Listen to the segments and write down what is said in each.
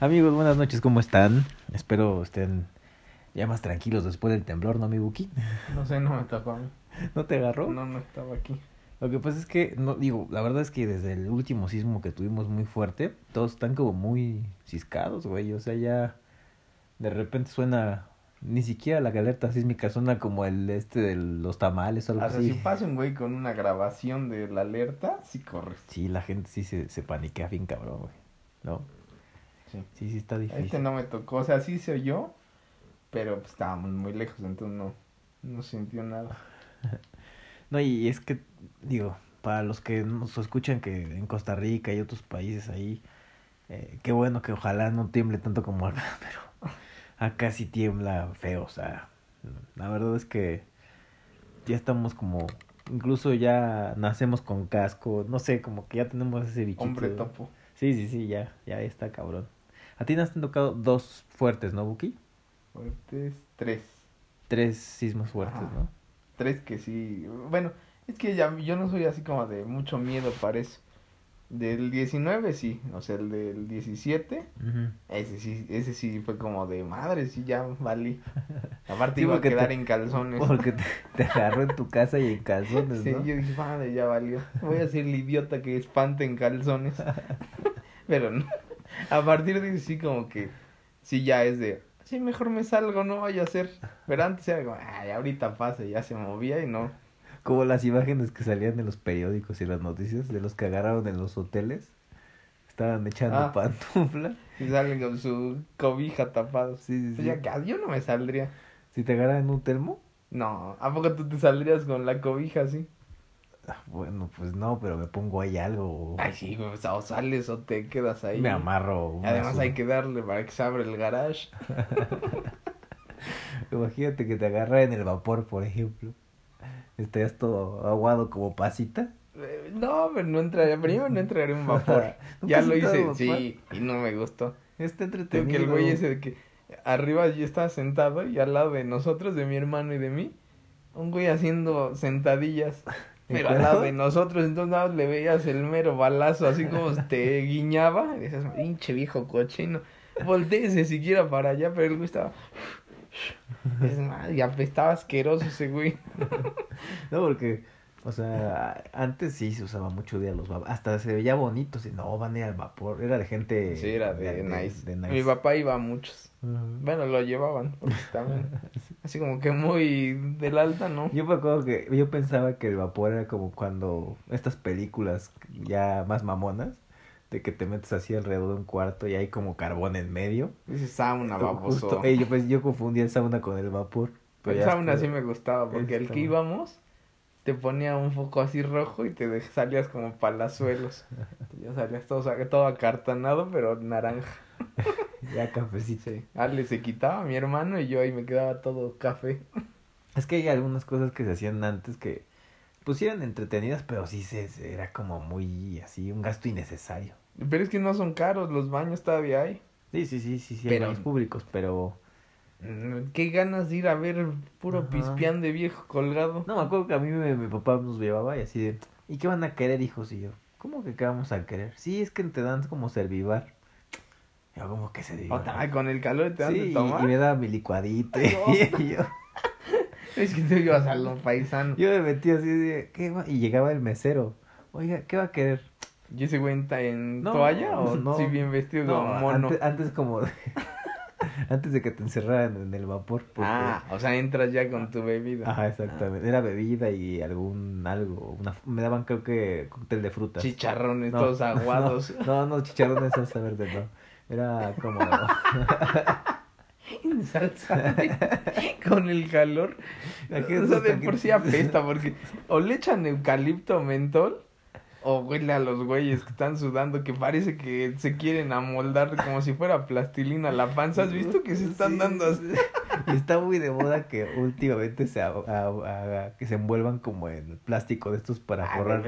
Amigos, buenas noches, ¿cómo están? Espero estén ya más tranquilos después del temblor, ¿no, mi Buki? No sé, no me tocó a mí. ¿No te agarró? No, no estaba aquí. Lo que pasa es que, no digo, la verdad es que desde el último sismo que tuvimos muy fuerte, todos están como muy ciscados, güey. O sea, ya de repente suena, ni siquiera la alerta sísmica suena como el este de los tamales o algo O sea, así. si pasa un güey con una grabación de la alerta, sí corres. Sí, la gente sí se, se paniquea bien cabrón, güey. ¿No? Sí. Sí, sí está difícil. Este no me tocó, o sea, sí se oyó, pero pues, estábamos muy lejos, entonces no, no sintió nada. No, y es que, digo, para los que nos escuchan que en Costa Rica y otros países ahí, eh, qué bueno que ojalá no tiemble tanto como acá, pero acá sí tiembla feo, o sea, la verdad es que ya estamos como, incluso ya nacemos con casco, no sé, como que ya tenemos ese bichito. Hombre topo. Sí, sí, sí, ya, ya está cabrón. A ti nos han tocado dos fuertes, ¿no, Buki? Fuertes, tres. Tres sismos fuertes, Ajá. ¿no? Tres que sí. Bueno, es que ya yo no soy así como de mucho miedo para eso. Del 19 sí, o sea, el del 17, Ujú. ese sí, ese sí fue como de madre, sí ya valí. Aparte Sí, iba a quedar te- en calzones. Porque te, te agarró en tu casa y en calzones, Sí, ¿no? yo dije, madre, ya valió. Voy a ser el idiota que espante en calzones. Pero no. A partir de sí como que sí ya es de, sí, mejor me salgo, no vaya a ser. Pero antes era como, ay, ahorita pasa, y ya se movía y no. Como las imágenes que salían en los periódicos y las noticias de los que agarraron en los hoteles. Estaban echando Ah. pantufla. Y salen con su cobija tapados. Sí, sí, sí. ya que yo no me saldría. Si te agarran en un telmo, No, ¿a poco tú te saldrías con la cobija así? Ah, bueno, pues no, pero me pongo ahí algo. o Ay, sí, pues, o sales o te quedas ahí. Me amarro. Además hay que darle para que se abra el garage. Imagínate que te agarra en el vapor, por ejemplo. Estarías todo aguado como pasita. Eh, No, pero no entraría, primero no entraría en un vapor. ya ¿Nunca lo hice, sí, y no me gustó. Está entretenido. que el güey ese de que arriba yo estaba sentado y al lado de nosotros, de mi hermano y de mí, un güey haciendo sentadillas. Pero al lado de nosotros, entonces nada más le veías el mero balazo, así como te guiñaba. Y decías, pinche viejo cochino, volteese siquiera para allá, pero el güey estaba. Es más, y apestaba asqueroso ese güey. No, porque, o sea, antes sí se usaba mucho de los vapores. Hasta se veía bonito. Si no, van a ir al vapor. Era de gente. Sí, era de, nice. de Mi nice. papá iba a muchos. Bueno, lo llevaban, también. Así como que muy del alta, ¿no? Yo me acuerdo que yo pensaba que el vapor era como cuando estas películas ya más mamonas, de que te metes así alrededor de un cuarto y hay como carbón en medio. Dice sauna, Justo- baboso. Yo, pues, yo confundía el sauna con el vapor. El ya sauna sí me gustaba, porque el que íbamos te ponía un foco así rojo y te salías como palazuelos. ya salías todo, todo acartonado, pero naranja. Ya cafecito. Sí. Ale se quitaba, mi hermano, y yo ahí me quedaba todo café. Es que hay algunas cosas que se hacían antes que pues eran entretenidas, pero sí se, era como muy así, un gasto innecesario. Pero es que no son caros, los baños todavía hay. Sí, sí, sí, sí, sí, Pero- hay baños públicos, pero Qué ganas de ir a ver puro Ajá. pispián de viejo colgado. no me acuerdo que a mí me- mi papá nos llevaba y así de, ¿y qué van a querer, hijos? Y yo, ¿cómo que qué vamos a querer? Sí, es que te dan como servivar. Yo, como que? Otra, ay, con el calor te dan Sí, de tomar. y me daba mi licuadito. No. y yo, Es que tú ibas a los paisanos. yo me metí así de, ¿qué va? Y llegaba el mesero. Oiga, ¿qué va a querer? ¿Y ese güey está en No, toalla o no. sí bien vestido como mono? antes, antes como de- antes de que te encerraran en el vapor. porque- Ah, o sea, entras ya con tu bebida. Ajá, exactamente. Era bebida y algún algo. Una, me daban creo que cóctel de frutas. Chicharrones No, todos aguados. No, no, chicharrones salsa verde, no. Era como... Con el calor. Aquí O sea, estos de por sí apesta porque o le echan eucalipto mentol o huele a los güeyes que están sudando que parece que se quieren amoldar como si fuera plastilina la panza. ¿Has visto que se están Sí, dando así? Está muy de moda que últimamente se, a- a- a- que se envuelvan como en plástico de estos para Ah, forrar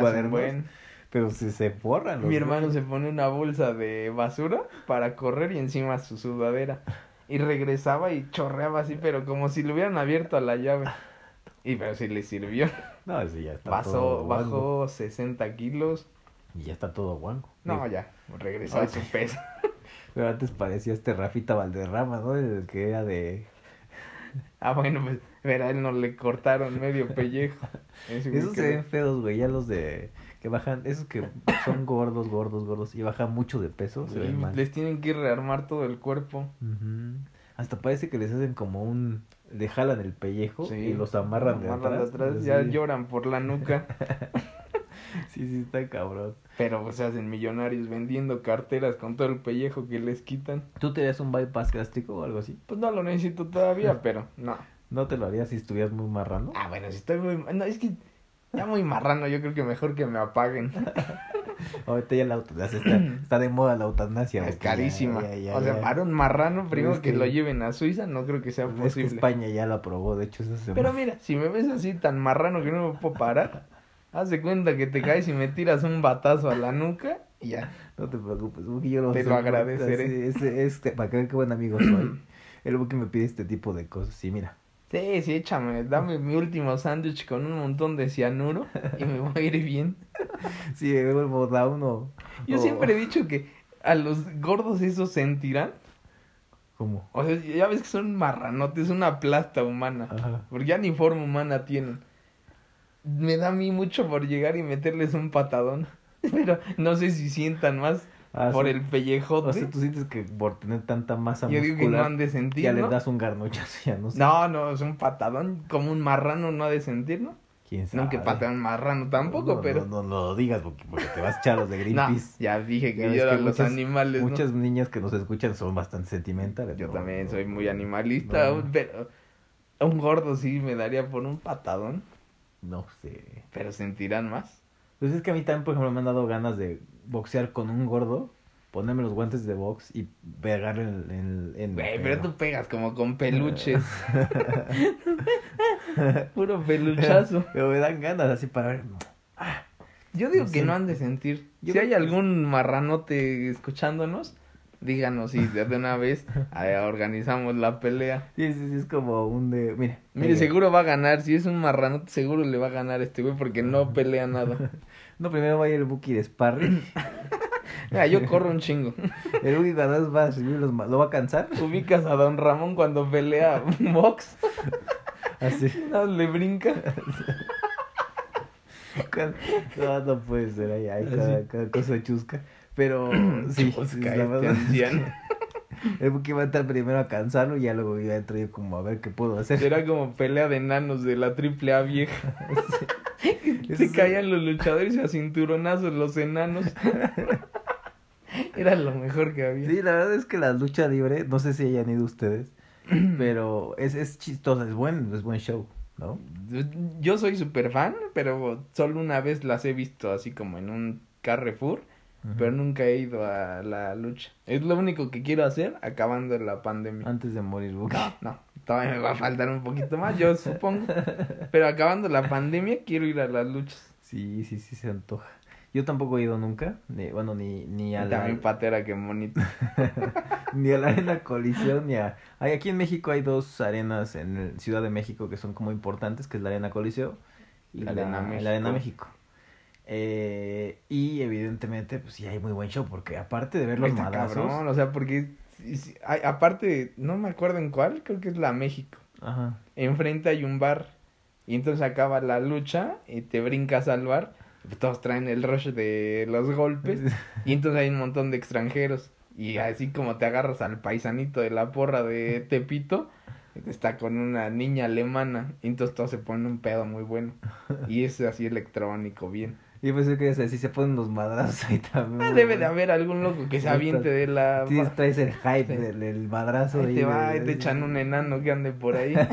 cuadernos. buen. Pero si se forran los Mi hermano güeyes. se pone una bolsa de basura para correr y encima su sudadera. Y regresaba y chorreaba así, pero como si le hubieran abierto a la llave. Y pero sí le sirvió. No, ese ya está todo bajó 60 kilos. Y ya está todo guango. No, ya, regresó a su peso. Pero antes parecía este Rafita Valderrama, ¿no? El que era de... Ah, bueno, pues, verá, él no le cortaron medio pellejo. Esos se ven feos, güey, ya los de... Que bajan, esos que son gordos, gordos, gordos y bajan mucho de peso, se ven mal. Les tienen que rearmar todo el cuerpo. Hasta parece que les hacen como un... Le jalan el pellejo y los amarran, de atrás. De atrás ya lloran por la nuca. sí, sí, está cabrón. Pero pues, se hacen millonarios vendiendo carteras con todo el pellejo que les quitan. ¿Tú te harías un bypass gástrico o algo así? Pues no lo necesito todavía, pero no. ¿No te lo harías si estuvieras muy marrano? Ah, bueno, si estoy muy... No, es que ya muy marrano, yo creo que mejor que me apaguen. Ahorita ya la eutanasia está, está de moda la eutanasia. Es carísima. o sea, para un marrano, primero que, lo lleven a Suiza, no creo que sea posible. Es que España ya lo aprobó, de hecho eso se Pero mira, si me ves así tan marrano que no me puedo parar, haz de cuenta que te caes y me tiras un batazo a la nuca y ya. No te preocupes, Buki, yo lo Te lo agradeceré. Este, este, para que vean qué buen amigo soy. El Buki me pide este tipo de cosas. Sí, mira. Sí, sí, échame, dame mi último sándwich con un montón de cianuro y me voy a ir bien. Sí, me vuelvo da uno. Yo siempre he dicho que a los gordos esos sentirán. ¿Cómo? O sea, ya ves que son marranotes, una plasta humana. Ajá. Porque ya ni forma humana tienen. Me da a mí mucho por llegar y meterles un patadón. Pero no sé si sientan más Ah, por el pellejote. O sea, tú sientes que por tener tanta masa Yo digo que no han de sentir, Ya le das un garnochazo, ya no sé. No, no, es un patadón como un marrano no ha de sentir, ¿no? ¿Quién sabe? No que patean marrano tampoco, pero... No, no, lo digas porque, porque te vas a echar los de Greenpeace. ya dije que yo los animales, Muchas niñas que nos escuchan son bastante sentimentales. Yo también soy muy animalista, pero... Un gordo sí me daría por un patadón. No sé. Pero sentirán más. Pues es que a mí también, por ejemplo, me han dado ganas de boxear con un gordo, ponerme los guantes de box y pegarle en... en, pero tú pegas como con peluches. Puro peluchazo. Pero me dan ganas así para ver... Yo digo que no han de sentir. si hay algún marranote escuchándonos, díganos y de una vez organizamos la pelea. Sí, sí, sí, es como un de... Mire, Mire, seguro va a ganar. Si es un marranote, seguro le va a ganar este güey porque no pelea nada. No, primero va a ir el Buki de sparring. Mira, yo corro un chingo. El Buki cuando va a subir los ¿lo va a cansar? Ubicas a Don Ramón cuando pelea box. Así. No, le brinca. No, no puede ser ahí, hay cada, cosa chusca. Pero sí, sí la verdad. El Buki va a estar primero a cansarlo y ya luego iba a entrar como a ver qué puedo hacer. Era como pelea de enanos de la triple A vieja. Se caían los luchadores a cinturonazos los enanos. Era lo mejor que había. Sí, la verdad es que la lucha libre, no sé si hayan ido ustedes, pero es, es chistosa, es buen, es buen show, ¿no? Yo soy súper fan, pero solo una vez las he visto así como en un Carrefour pero nunca he ido a la lucha. Es lo único que quiero hacer acabando la pandemia. Antes de morir, No, no, todavía me va a faltar un poquito más, yo supongo. Pero acabando la pandemia quiero ir a las luchas. Sí, sí, sí se antoja. Yo tampoco he ido nunca, ni, bueno, ni, ni a la... También patera, qué bonito. ni a la Arena Colisión, ni a... aquí en México hay dos arenas en Ciudad de México que son como importantes, que es la Arena Coliseo y la, Arena, la Arena México. Eh, y evidentemente, pues sí hay muy buen show, porque aparte de ver los madrazos. o sea, porque aparte, no me acuerdo en cuál, creo que es la México. Ajá. Enfrente hay un bar. Y entonces acaba la lucha y te brincas al bar. Todos traen el rush de los golpes. y entonces hay un montón de extranjeros. Y así como te agarras al paisanito de la porra de Tepito, está con una niña alemana. Y entonces todo se pone un pedo muy bueno. Y es así electrónico, bien. Y pues que si se ponen los madrazos ahí también. Ah, debe de haber algún loco que se aviente de la... Sí, traes el hype del, madrazo. Ahí te va, te echan un enano que ande por ahí.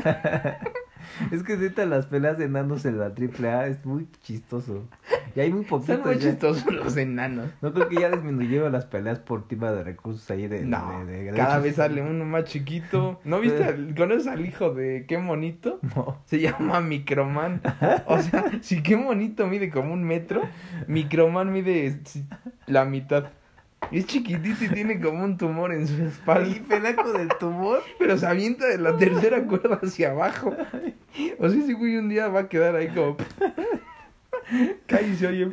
Es que neta las peleas de enanos en la triple A es muy chistoso. Y hay muy poquitos. Son muy chistosos los enanos. No creo que ya disminuyeron las peleas por tema de recursos ahí de. No, cada vez sale uno más chiquito. ¿No viste? ¿Conoces al hijo de qué monito? No. Se llama Microman. O sea, si qué monito mide como un metro, Microman mide la mitad. Es chiquitito y tiene como un tumor en su espalda. Y pedaco del tumor. Pero se avienta de la tercera cuerda hacia abajo. O sea, ese güey un día va a quedar ahí como. Cae y se oye.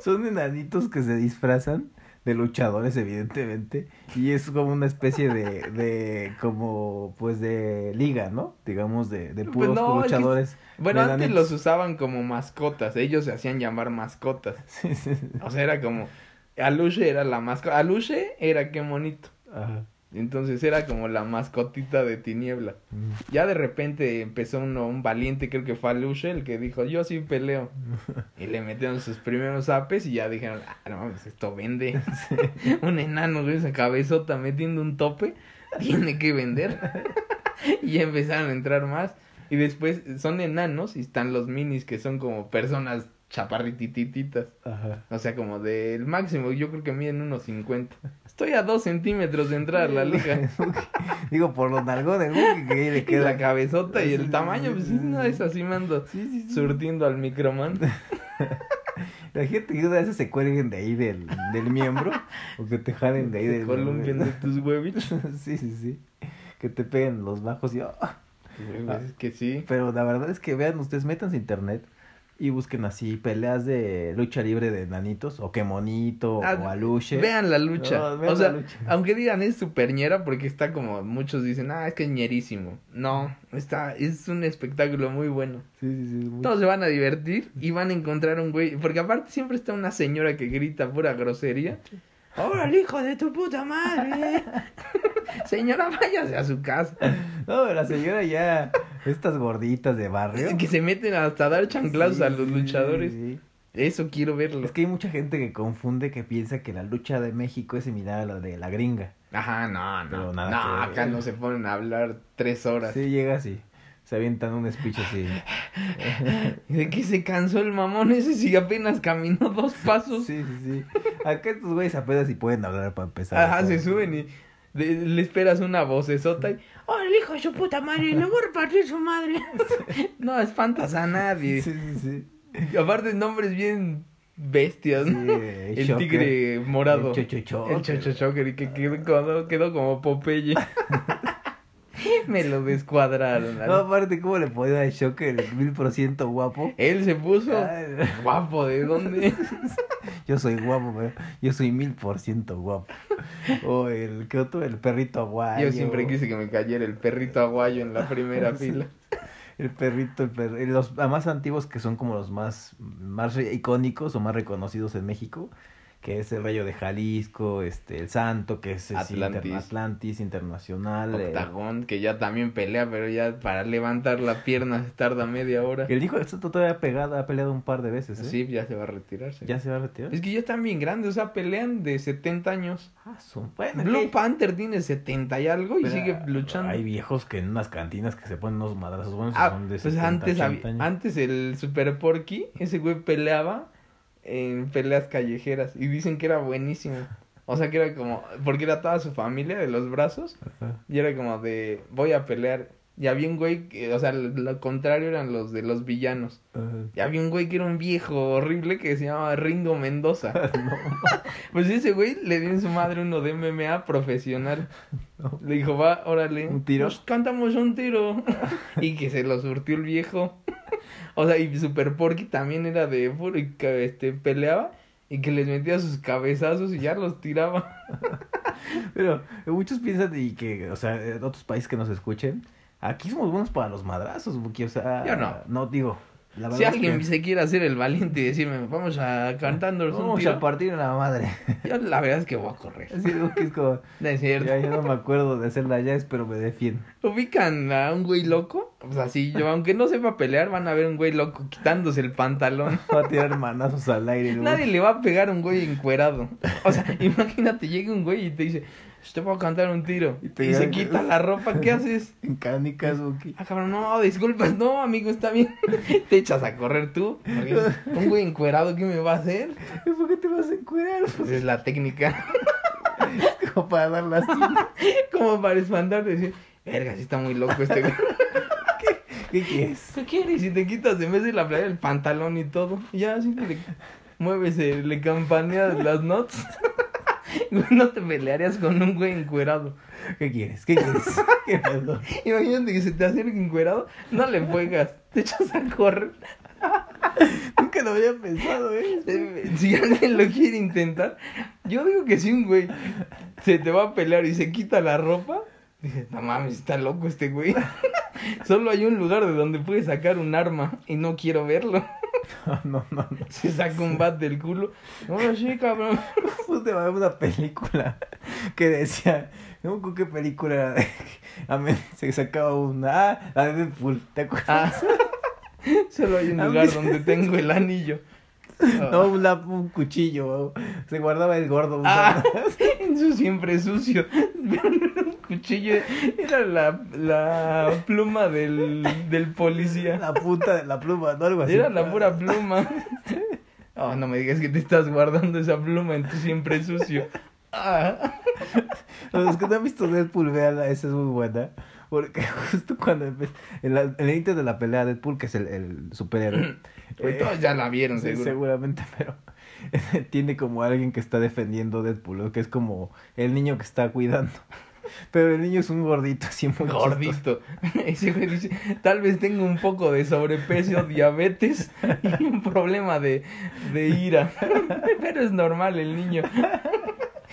Son enanitos que se disfrazan de luchadores, evidentemente. Y es como una especie de, de como, pues, de liga, ¿no? Digamos, de, de Pues puros no, es que- luchadores. Bueno, antes nanitos. los usaban como mascotas, ellos se hacían llamar mascotas. Sí, sí, sí. O sea, era como, Aluche era la mascota, Aluche era qué bonito. Ajá. Entonces era como la mascotita de Tiniebla. Mm. Ya de repente empezó uno, un valiente, creo que fue Aluche, el que dijo, yo sí peleo. Y le metieron sus primeros apes y ya dijeron, ah, no mames, esto vende. un enano con esa cabezota metiendo un tope, tiene que vender. y ya empezaron a entrar más. Y después son enanos y están los minis que son como personas chaparritititas. Ajá. O sea, como del máximo, yo creo que miden unos 50. Estoy a dos centímetros de entrar a la liga. Digo, por los nalgones. Que, le queda la cabezota y el tamaño, pues sí, no es así, mando Sí, sí, sí. surtiendo al microman. La gente que a veces se cuelguen de ahí del, del miembro o que te jalen de ahí del Columpian de tus huevitos. Sí, sí, sí. Que te peguen los bajos y ¡ah! Pues es que sí. Pero la verdad es que vean, ustedes métanse a internet y busquen así peleas de lucha libre de nanitos o que monito Ah, o aluche. Vean la lucha. No, vean o sea, la lucha. aunque digan es super ñera porque está como muchos dicen, ah, es que es ñerísimo. No, está, es un espectáculo muy bueno. Sí, sí, sí. muy- Todos se van a divertir y van a encontrar un güey. Porque aparte siempre está una señora que grita pura grosería. ¡Órale, hijo de tu puta madre! señora, váyase a su casa. No, la señora ya, estas gorditas de barrio. Que se meten hasta dar chanclazos a los luchadores. sí. Eso quiero verlo. Es que hay mucha gente que confunde que piensa que la lucha de México es similar a la de la gringa. Ajá, no, no. Pero nada no, que acá no se ponen a hablar tres horas. Sí, llega así. Se avientan un speech así. ¿De qué se cansó el mamón ese si apenas caminó dos pasos? Sí, sí, sí. Acá estos güeyes apenas si pueden hablar para empezar. Ajá, se suben y de- le esperas una vocesota y... ¡Oh, el hijo de su puta madre! ¡Le voy a repartir su madre! no espantas a nadie. Sí, sí, sí. Aparte nombres bien bestias, Sí, ¿no? el el Shocker, tigre morado. El chochochoker. El chochochoker y que quedó, quedó como Popeye. Me lo descuadraron. No, aparte, ¿cómo le podía dar Shocker el mil por ciento guapo? Él se puso Ay, guapo, ¿de dónde? Yo soy guapo, pero yo soy mil por ciento guapo. O el que otro, el perrito aguayo. Yo siempre quise que me cayera el perrito aguayo en la primera fila. El perrito, el perro. Los más antiguos que son como los más, más icónicos o más reconocidos en México, que es el Rayo de Jalisco, este, el Santo, que es Atlantis. inter- Atlantis Internacional. eh, Octagón, que ya también pelea, pero ya para levantar la pierna se tarda media hora. que el hijo del Santo todavía ha pegado, ha peleado un par de veces, ¿eh? Sí, ya se va a retirarse. ¿Ya se va a retirar? Es que ya están bien grandes, o sea, pelean de 70 años. Ah, su- bueno, Blue ¿qué? Panther tiene 70 y algo y Pero sigue luchando. Hay viejos que en unas cantinas que se ponen unos madrazos buenos y Ah, son de pues 70, antes, 80 había- años. antes el Super Porky, ese güey peleaba en peleas callejeras y dicen que era buenísimo. O sea, que era como, porque era toda su familia de los brazos Ajá. y era como de, voy a pelear. Y había un güey, que, o sea, lo, contrario eran los de los villanos. Ajá. Y había un güey que era un viejo horrible que se llamaba Ringo Mendoza. No, Pues ese güey le dio en su madre uno de MMA profesional. no. Le dijo, va, órale. ¿Un tiro? Nos cantamos un tiro. y que se lo surtió el viejo. o sea, y Super Porky también era de puro y que este, peleaba y que les metía sus cabezazos y ya los tiraba. Pero muchos piensan y que, o sea, en otros países que nos escuchen, aquí somos buenos para los madrazos, porque, o sea, Yo no. No digo, la si alguien que se quiere hacer el valiente y decirme, vamos a cantándonos un vamos a partir en la madre. Yo la verdad es que voy a correr. Que es como, No es cierto. ya, ya no me acuerdo de hacer la llaves, pero me defiendo. ¿Ubican a un güey loco? Pues así, yo, aunque no sepa pelear, van a ver un güey loco quitándose el pantalón. Va a tirar manazos al aire. Nadie le va a pegar a un güey encuerado. O sea, imagínate, llega un güey y te dice, te a cantar un tiro. Y Y, se quita la ropa, ¿qué haces? En canicas, Buki. Ah, cabrón, no, disculpas, no, amigo, está bien. Te echas a correr tú. porque un güey encuerado, ¿qué me va a hacer? ¿Por qué te vas a encuerar? Pues es la técnica. Como para dar lástima. Como para espantar, decir, verga, sí está muy loco este güey. ¿Qué quieres? ¿Qué quieres? Si te quitas en vez de la playa el pantalón y todo, ya así le mueves, eh, le campaneas las notes. No te pelearías con un güey encuerado. ¿Qué quieres? ¿Qué quieres? Imagínate que se te acerque encuerado, no le juegas, te echas a correr. Nunca lo había pensado, ¿eh? Eh, Si alguien lo quiere intentar, yo digo que si un güey se te va a pelear y se quita la ropa, dije, no mames, está loco este güey. Solo hay un lugar de donde puede sacar un arma y no quiero verlo. No, no, no. no. Se saca un bat del culo. No, sí, cabrón. Puse a ver una película que decía, no con qué película era de- a mí se sacaba una, ah, la de Deadpool, ¿te acuerdas? Ah, solo hay un A lugar se- donde tengo el anillo. No, un, lap- un cuchillo, se guardaba el gordo. Ah, eso siempre es sucio. Cuchillo era la, la pluma del, del policía. La punta de la pluma, ¿no? Algo así. Era la pura pluma. Oh, no me digas que te estás guardando esa pluma en tu siempre sucio. Ah. Los que no han visto Deadpool, véanla, esa es muy buena. Porque justo cuando empe- en, la, en el inicio de la pelea, Deadpool, que es el, el superhéroe. Pues eh, todos ya la vieron, Sí, seguro. seguramente, pero tiene como alguien que está defendiendo Deadpool, que es como el niño que está cuidando. Pero el niño es un gordito así muy. Gordito. Ese güey dice, tal vez tengo un poco de sobrepeso, diabetes y un problema de, de ira. Pero es normal el niño.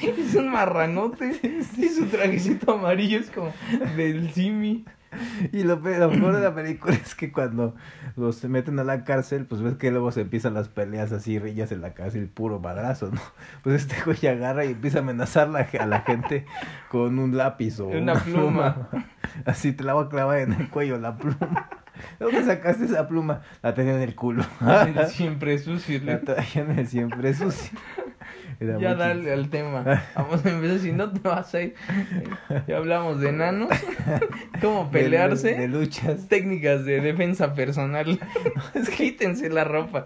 Es un marranote. Y su trajecito amarillo es como del simi. Y lo, lo mejor de la película es que cuando los meten a la cárcel, pues ves que luego se empiezan las peleas así, rillas en la cárcel, puro madrazo, ¿no? Pues este güey agarra y empieza a amenazar la- a la gente con un lápiz o Una pluma. Así te la voy a clavar en el cuello la pluma. ¿De ¿Dónde sacaste esa pluma? La tenía en el culo. Siempre sucio. La traía en el siempre sucio. Era Ya dale al tema. Vamos a empezar, si no te vas a ir. Ya hablamos de enanos, cómo pelearse, De, de luchas. técnicas de defensa personal. Quítense la ropa.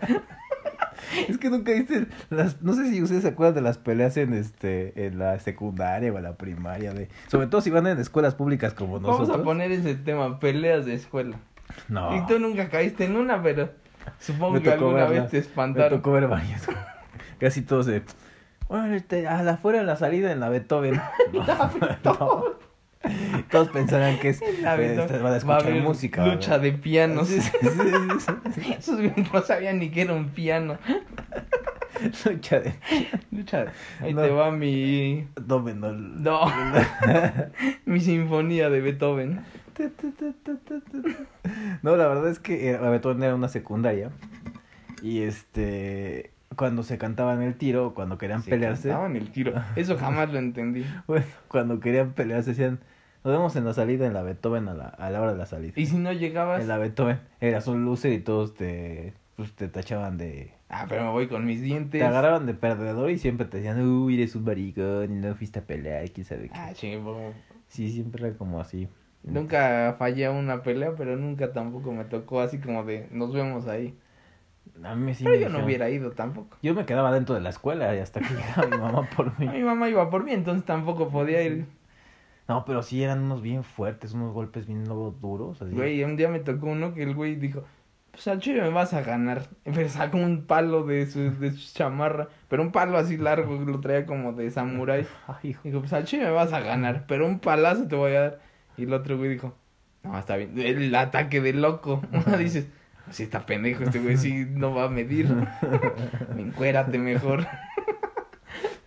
Es que nunca viste las, no sé si ustedes se acuerdan de las peleas en este, en la secundaria o en la primaria, de, sobre todo si van en escuelas públicas como nosotros. Vamos a poner ese tema, peleas de escuela. No. Y tú nunca caíste en una, pero supongo Me que alguna vez te Me espantaron. tocó ver varias. Casi todos de, bueno, este, a la afuera de la salida en la Beethoven. No, no. Todos pensarán que es, La eh, Beethoven. este, van a Va a escuchar música. Lucha ¿verdad? de pianos. Sí, sí. Esos no sabían ni que era un piano. Lucha de Lucha. Ahí No. te va mi. do menor. No. mi sinfonía de Beethoven. No, la verdad es que la Beethoven era una secundaria. Y este. Cuando se cantaban el tiro, cuando querían Se pelearse. cantaban el tiro. Eso jamás lo entendí. Bueno, cuando querían pelearse decían. Nos vemos en la salida, en la Beethoven, a la, a la hora de la salida. Y si no llegabas. En la Beethoven. Eras un loser y todos te. Pues te tachaban de. Ah, pero me voy con mis dientes. Te agarraban de perdedor y siempre te decían, uy, eres un maricón y no fuiste a pelear, quién sabe qué. Ah, po. Sí, siempre era como así. Nunca fallé a una pelea, pero nunca tampoco me tocó así como de nos vemos ahí. A mí sí Pero me yo no hubiera ido tampoco. Yo me quedaba dentro de la escuela y hasta que llegaba mi mamá por mí. Mi mamá iba por mí, entonces tampoco podía ir. No, pero sí eran unos bien fuertes, unos golpes bien duros. Así. Güey, un día me tocó uno que el güey dijo, pues al chile me vas a ganar. Pero sacó un palo de su, de su chamarra, pero un palo así largo, lo traía como de samurái. Dijo, pues al chile me vas a ganar, pero un palazo te voy a dar. Y el otro güey dijo, no, está bien. El ataque de loco. Dices, sí está pendejo este güey, sí no va a medir. Encuérate mejor.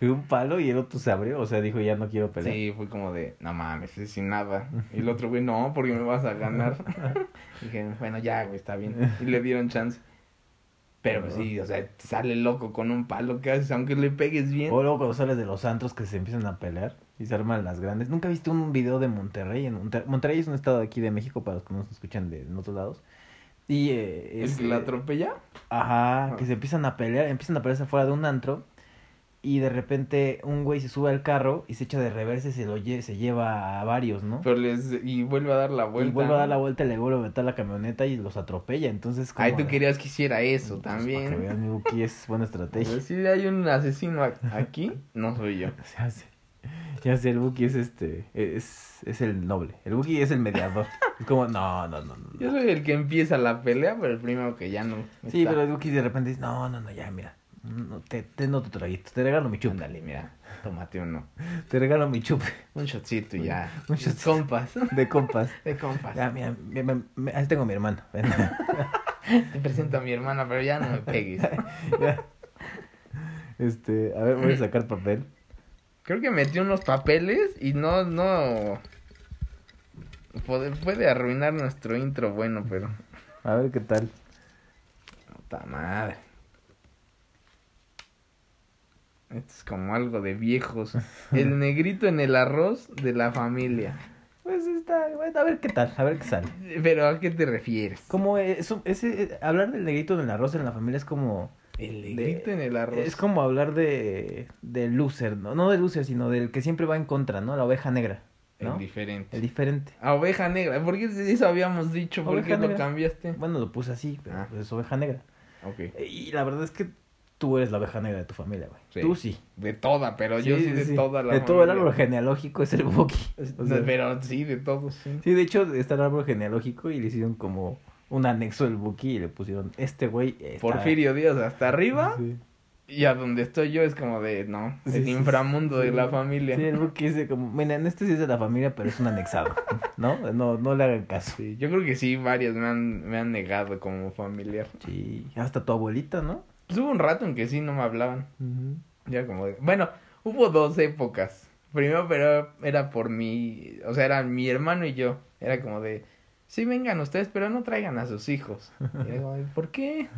Y un palo y el otro se abrió, o sea, dijo, ya no quiero pelear. Sí, fue como de, no mames, es sin nada. Y el otro güey, no, porque me vas a ganar. Dije, bueno, ya, güey, está bien. Y le dieron chance. Pero pues sí, o sea, te sale loco con un palo que haces, aunque le pegues bien. O luego cuando sales de los antros que se empiezan a pelear y se arman las grandes. ¿Nunca viste un video de Monterrey? En Monter- Monterrey es un estado de aquí de México para los que no nos escuchan de en otros lados. Y eh, ¿El es, que la eh, atropella? Ajá, que Ah. se empiezan a pelear, empiezan a pelearse fuera de un antro y de repente un güey se sube al carro y se echa de reversa y se lo lle- se lleva a varios, ¿no? Pero les, y vuelve a dar la vuelta. y vuelve a dar la vuelta y le vuelve a meter la camioneta y los atropella, entonces como Ay, tú querías que hiciera eso pues, Para que también. vean, mi es buena estrategia. Pero si hay un asesino aquí, no soy yo. Ya sé, ya sé, el Buki es este, es, es el noble, el Buki es el mediador. es como, no, no, no, no. Yo soy el que empieza la pelea, pero el primero que ya no. Sí, pero el Buki de repente dice, no, no, no, ya, mira, no, te, te no tu traguito, te regalo mi chup, Ándale, mira, tómate uno. te regalo mi chup Un shotcito y ya. Un shotcito. Compas. de compas. De compas. Ya, mira, me- me- me- ahí tengo a mi hermano. Ven. Te presento a mi hermana, pero ya no me pegues. Ya. Este, a ver, voy a sacar papel. Creo que metió unos papeles y no, no. Puede, puede arruinar nuestro intro bueno, pero. A ver qué tal. Puta madre. Esto es como algo de viejos. El negrito en el arroz de la familia. Pues está, bueno, a ver qué tal, a ver qué sale. Pero ¿a qué te refieres? Como eso, ese, eh, hablar del negrito en el arroz en la familia es como... El de- negrito en el arroz. Es como hablar de, de loser, ¿no? No de loser, sino del que siempre va en contra, ¿no? La oveja negra, El diferente. El diferente. A oveja negra. ¿Por qué eso habíamos dicho? ¿Por Oveja qué lo cambiaste? Bueno, lo puse así, pero Ah. pues es oveja negra. Ok. Y la verdad es que tú eres la oveja negra de tu familia, güey. Sí. Tú sí. De toda, pero yo sí de toda la De todo el árbol genealógico es el. O sea, Pero sí, de todos, sí. Sí, de hecho está el árbol genealógico y le hicieron como un anexo del Buki y le pusieron este güey. está- Porfirio Díaz hasta arriba Sí. y a donde estoy yo es como de, no, Sí, el sí, inframundo de la familia. Sí, el Buki dice como, mira, en este sí es de la familia, pero es un anexado, ¿no? No, no le hagan caso. Sí, yo creo que sí, varios me han, me han negado como familiar. Sí, hasta tu abuelita, ¿no? Pues hubo un rato en que sí no me hablaban. Ya como de... Bueno, hubo dos épocas. Primero, pero era por mi... O sea, era mi hermano y yo. Era como de... Sí, vengan ustedes, pero no traigan a sus hijos. Y de, ¿por qué?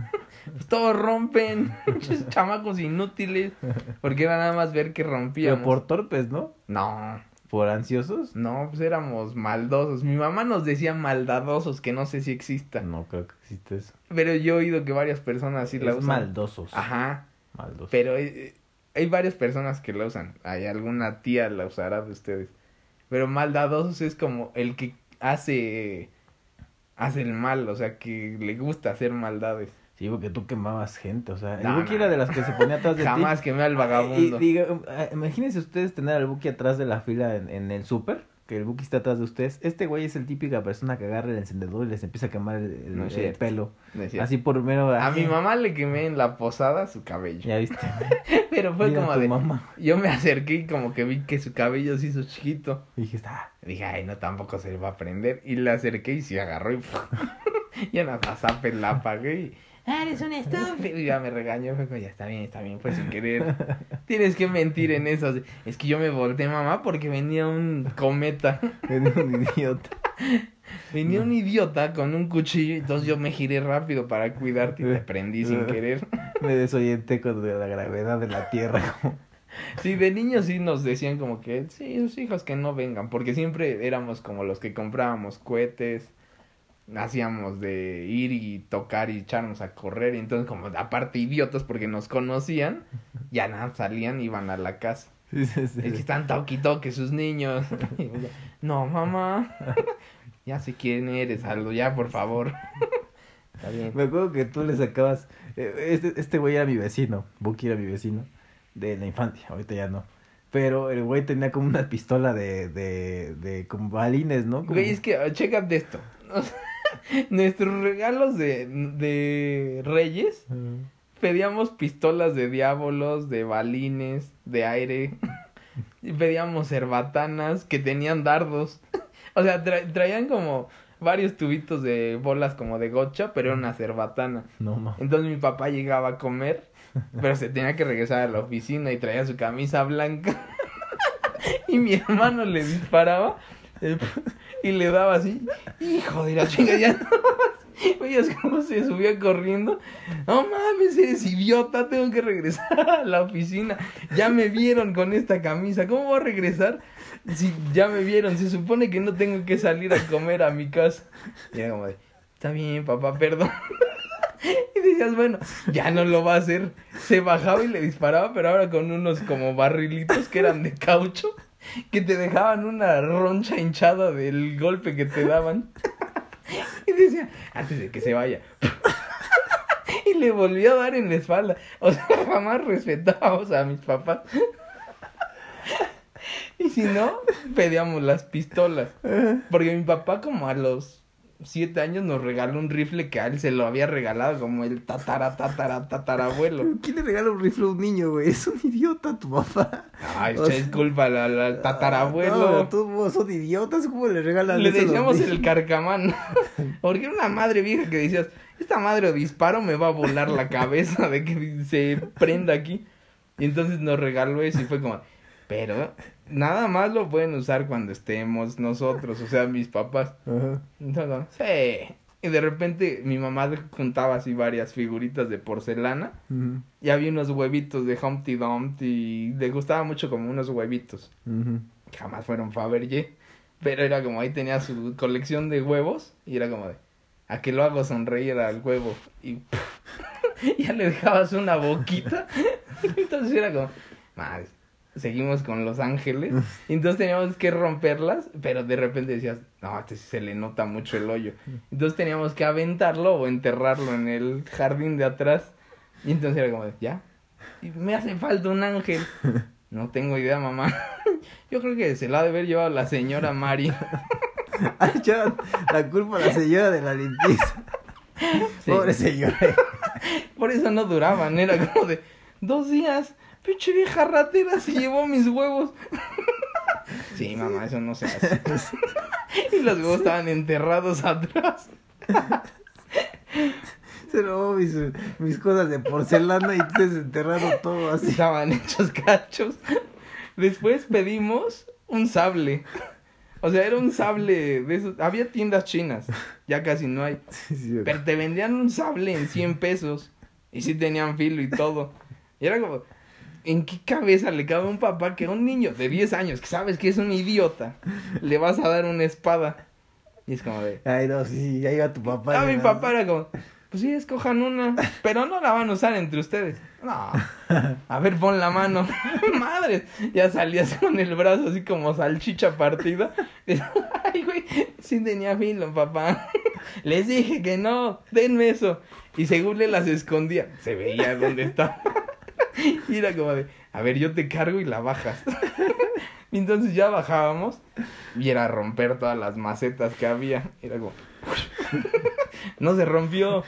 Pues todos rompen. Chamacos inútiles. Porque era nada más ver que rompíamos. Pero por torpes, ¿no? No, Por ansiosos. no, pues éramos maldosos. Mi mamá nos decía maldadosos, que no sé si exista. No creo que existe eso. Pero yo he oído que varias personas sí la es usan. maldosos. Ajá. Maldosos. Pero eh, hay varias personas que la usan. Hay alguna tía la usará de ustedes. Pero maldadosos es como el que hace hace el mal, o sea, que le gusta hacer maldades. Sí, porque tú quemabas gente, o sea, el No, Buki no. era de las que se ponía atrás de ti. Jamás quemé al Y vagabundo. diga, eh, imagínense ustedes tener al Buki atrás de la fila en, en el súper, que el Buki está atrás de ustedes. Este güey es el típica persona que agarra el encendedor y les empieza a quemar el, el- No pelo. Así por mero... A mi mamá le quemé en la posada su cabello. Ya viste. Pero fue Mira como de mamá. yo me acerqué y como que vi que su cabello se hizo chiquito. Y dijiste, ah, Dije, ay, no, tampoco se le va a prender. Y le acerqué y se agarró y ya nada zape la apagué y... "Ah, eres un estúpido. Y ya me regañó. Fue como, ya está bien, está bien, pues sin querer. Tienes que mentir en eso. Es que yo me volteé, mamá, porque venía un cometa. eres un idiota. Venía un idiota con un cuchillo. Entonces yo me giré rápido para cuidarte y te prendí sin querer. Me desorienté con la gravedad de la tierra. como- Sí, de niños sí nos decían como que, sí, sus hijos que no vengan, porque siempre éramos como los que comprábamos cohetes, hacíamos de ir y tocar y echarnos a correr, y entonces como aparte idiotas porque nos conocían, ya nada, salían y iban a la casa. Sí, sí, sí. Es que están toque toque sus niños. No, mamá, ya sé quién eres, Aldo, ya por favor. Está bien. Me acuerdo que tú le sacabas. eh, Este, este güey era mi vecino. Buki era mi vecino. De la infancia. Ahorita ya no. Pero el güey tenía como una pistola de. de. de. como balines, ¿no? Como- Güey, es que, ah, chécate esto. Nuestros regalos de, de Reyes pedíamos pistolas de diábolos, de balines, de aire. Y pedíamos cerbatanas que tenían dardos. O sea, tra- traían como varios tubitos de bolas como de gocha, pero era una cerbatana. No. Entonces mi papá llegaba a comer, pero se tenía que regresar a la oficina y traía su camisa blanca. y mi hermano le disparaba y le daba así. Hijo de la chinga, ya no. Veías cómo se subía corriendo. No mames, eres idiota, tengo que regresar a la oficina. Ya me vieron con esta camisa, ¿cómo voy a regresar? Si ya me vieron, se supone que no tengo que salir a comer a mi casa. Y era como de, está bien, papá, perdón. Y decías, bueno, ya no lo va a hacer. Se bajaba y le disparaba, pero ahora con unos como barrilitos que eran de caucho, que te dejaban una roncha hinchada del golpe que te daban. Y decía, antes de que se vaya. Y le volvió a dar en la espalda. O sea, jamás respetábamos a mis papás. Y si no, pedíamos las pistolas. Porque mi papá como a los siete años nos regaló un rifle que a él se lo había regalado como el tatara, tatara, tatarabuelo. ¿Quién le regala un rifle a un niño, güey? Es un idiota tu papá. Ay, O sea- es culpa al, al tatarabuelo. No, todos son idiotas. ¿Cómo le regalan Le decíamos el carcamán. Porque era una madre vieja que decías, esta madre o disparo me va a volar la cabeza de que se prenda aquí. Y entonces nos regaló eso y fue como, pero nada más lo pueden usar cuando estemos nosotros, o sea, mis papás. Ajá. Entonces, sí. Y de repente mi mamá le juntaba así varias figuritas de porcelana Ujú. y había unos huevitos de Humpty Dumpty y le gustaba mucho como unos huevitos. Jamás fueron Fabergé, pero era como ahí tenía su colección de huevos y era como de, a que lo hago sonreír al huevo y ya le dejabas una boquita. Entonces era como, madre, seguimos con Los Ángeles. Y entonces teníamos que romperlas, pero de repente decías, no, este se le nota mucho el hoyo. Entonces teníamos que aventarlo o enterrarlo en el jardín de atrás. Y entonces era como, de, ya, me hace falta un ángel. No tengo idea, mamá. Yo creo que se la ha de haber llevado la señora Mari. Ah, echaron la culpa a la señora de la limpieza. Sí. Pobre señora. Por eso no duraban, era como de dos días. Pinche vieja ratera se llevó mis huevos. Sí, mamá, eso no se hace. Y los huevos estaban enterrados atrás. Se robó mis, mis cosas de porcelana y desenterrado todo así. Estaban hechos cachos. Después pedimos un sable. O sea, era un sable de esos. Había tiendas chinas. Ya casi no hay. Sí, sí, Pero te vendían un sable en 100 pesos. Y sí tenían filo y todo. Y era como, ¿en qué cabeza le cabe a un papá que a un niño de 10 años que sabes que es un idiota le vas a dar una espada? Y es como de, Ay, no, sí, ya iba tu papá. ah, mi papá era como, pues sí, escojan una, pero no la van a usar entre ustedes. No, a ver, pon la mano. Madre, ya salías con el brazo así como salchicha partida. Ay, güey, sí tenía filo, papá. Les dije que no, denme eso. Y según le las escondía, se veía dónde estaba. Y era como de, a ver, yo te cargo y la bajas. Y entonces ya bajábamos y era romper todas las macetas que había. Era como... No se rompió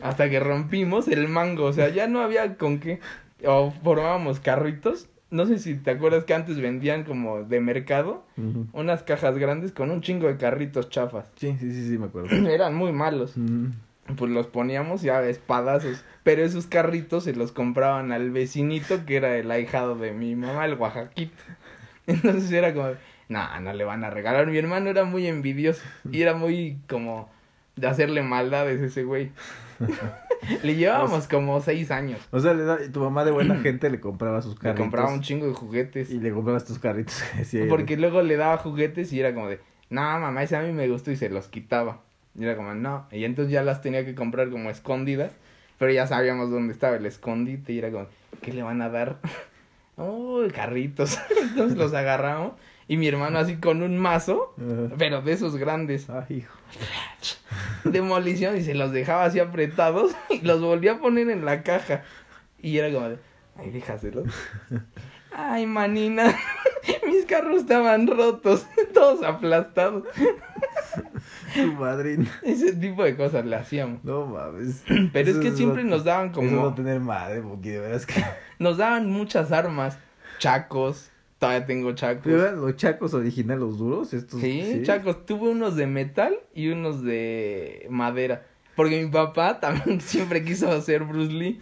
hasta que rompimos el mango. O sea, ya no había con qué. O formábamos carritos. No sé si te acuerdas que antes vendían como de mercado unas cajas grandes con un chingo de carritos chafas. Sí, sí, sí, sí, me acuerdo. Eran muy malos. Pues los poníamos ya a espadazos. Pero esos carritos se los compraban al vecinito que era el ahijado de mi mamá, el Oaxaquito. Entonces era como, no, no le van a regalar. Mi hermano era muy envidioso y era muy como de hacerle maldades a ese güey. le llevábamos como seis años. O sea, le tu mamá de buena gente le compraba sus Le carritos. compraba un chingo de juguetes. Y le comprabas tus carritos. Porque luego le daba juguetes y era como de, no, mamá, ese a mí me gustó y se los quitaba. Y era como, no. Y entonces ya las tenía que comprar como escondidas. Pero ya sabíamos dónde estaba el escondite y era como, ¿qué le van a dar? Oh, carritos. entonces los agarramos. Y mi hermano así con un mazo, pero de esos grandes, Ay, hijo. demolición y se los dejaba así apretados y los volvía a poner en la caja. Y era como de, ay, déjaselos. Ay, manina, mis carros estaban rotos, todos aplastados. Tu madrina. Ese tipo de cosas le hacíamos. No mames. Pero es que siempre no- nos daban Eso no como, tener madre, porque de veras que. nos daban muchas armas, chacos, todavía tengo chacos. Pero eran los chacos originales, los duros, estos. Sí, chacos, tuve unos de metal y unos de madera. Porque mi papá también siempre quiso hacer Bruce Lee.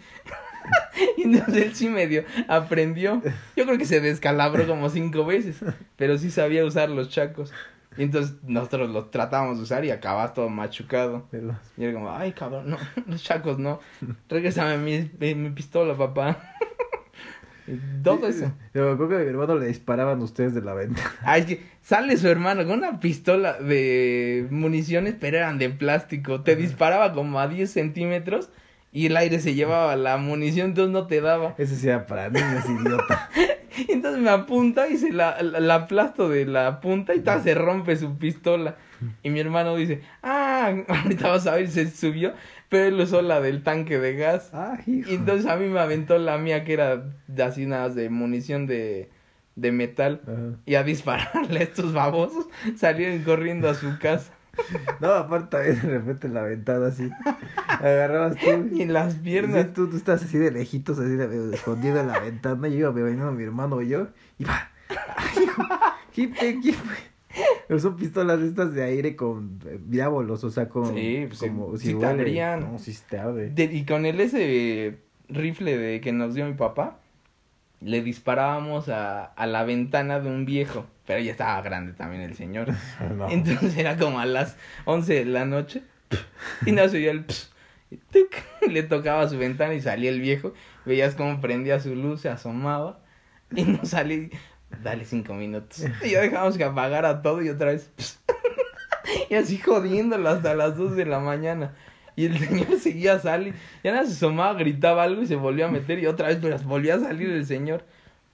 y entonces él sí medio aprendió. Yo creo que se descalabró como cinco veces. Pero sí sabía usar los chacos. Y entonces nosotros los tratábamos de usar y acababa todo machucado. Los- Y era como, ay cabrón, no, los chacos no. Regrésame mi, mi, mi pistola, papá. Todo eso. Yo me acuerdo que a mi hermano le disparaban ustedes de la ventana. Ay, es que sale su hermano con una pistola de municiones, pero eran de plástico. Te disparaba como a 10 centímetros y el aire se llevaba la munición, entonces no te daba. Ese sí era para niños, idiota. Entonces me apunta y se la, la, la aplasto de la punta y ta, se rompe su pistola. Y mi hermano dice, ah, ahorita vas a ver, se subió, pero él usó la del tanque de gas. Hijo. Y entonces a mí me aventó la mía que era de así nada de munición de, de metal. Y a dispararle a estos babosos salieron corriendo a su casa. No, aparte de repente en la ventana así. Agarrabas tú. Y en las piernas. Sí, tú, tú estás así de lejitos, así de, escondido en la ventana. Y iba veniendo mi hermano y yo. Y va. Ay, hijo. ¿Qué, qué fue? Son pistolas estas de aire con eh, diábolos, o sea, con... Sí, pues, como sí te huele. abrían. No, sí te. De- y con el ese rifle de que nos dio mi papá, le disparábamos a, a la ventana de un viejo. Pero ya estaba grande también el señor. No. Entonces era como a las 11 de la noche. Y no se oía el y tuc, Le tocaba su ventana y salía el viejo. Veías cómo prendía su luz, se asomaba. Y no salía. Dale cinco minutos. Y ya dejamos que apagara todo y otra vez. Y así jodiéndolo hasta las 2 de la mañana. Y el señor seguía saliendo. Ya nada se asomaba, gritaba algo y se volvió a meter. Y otra vez pero volvía a salir el señor.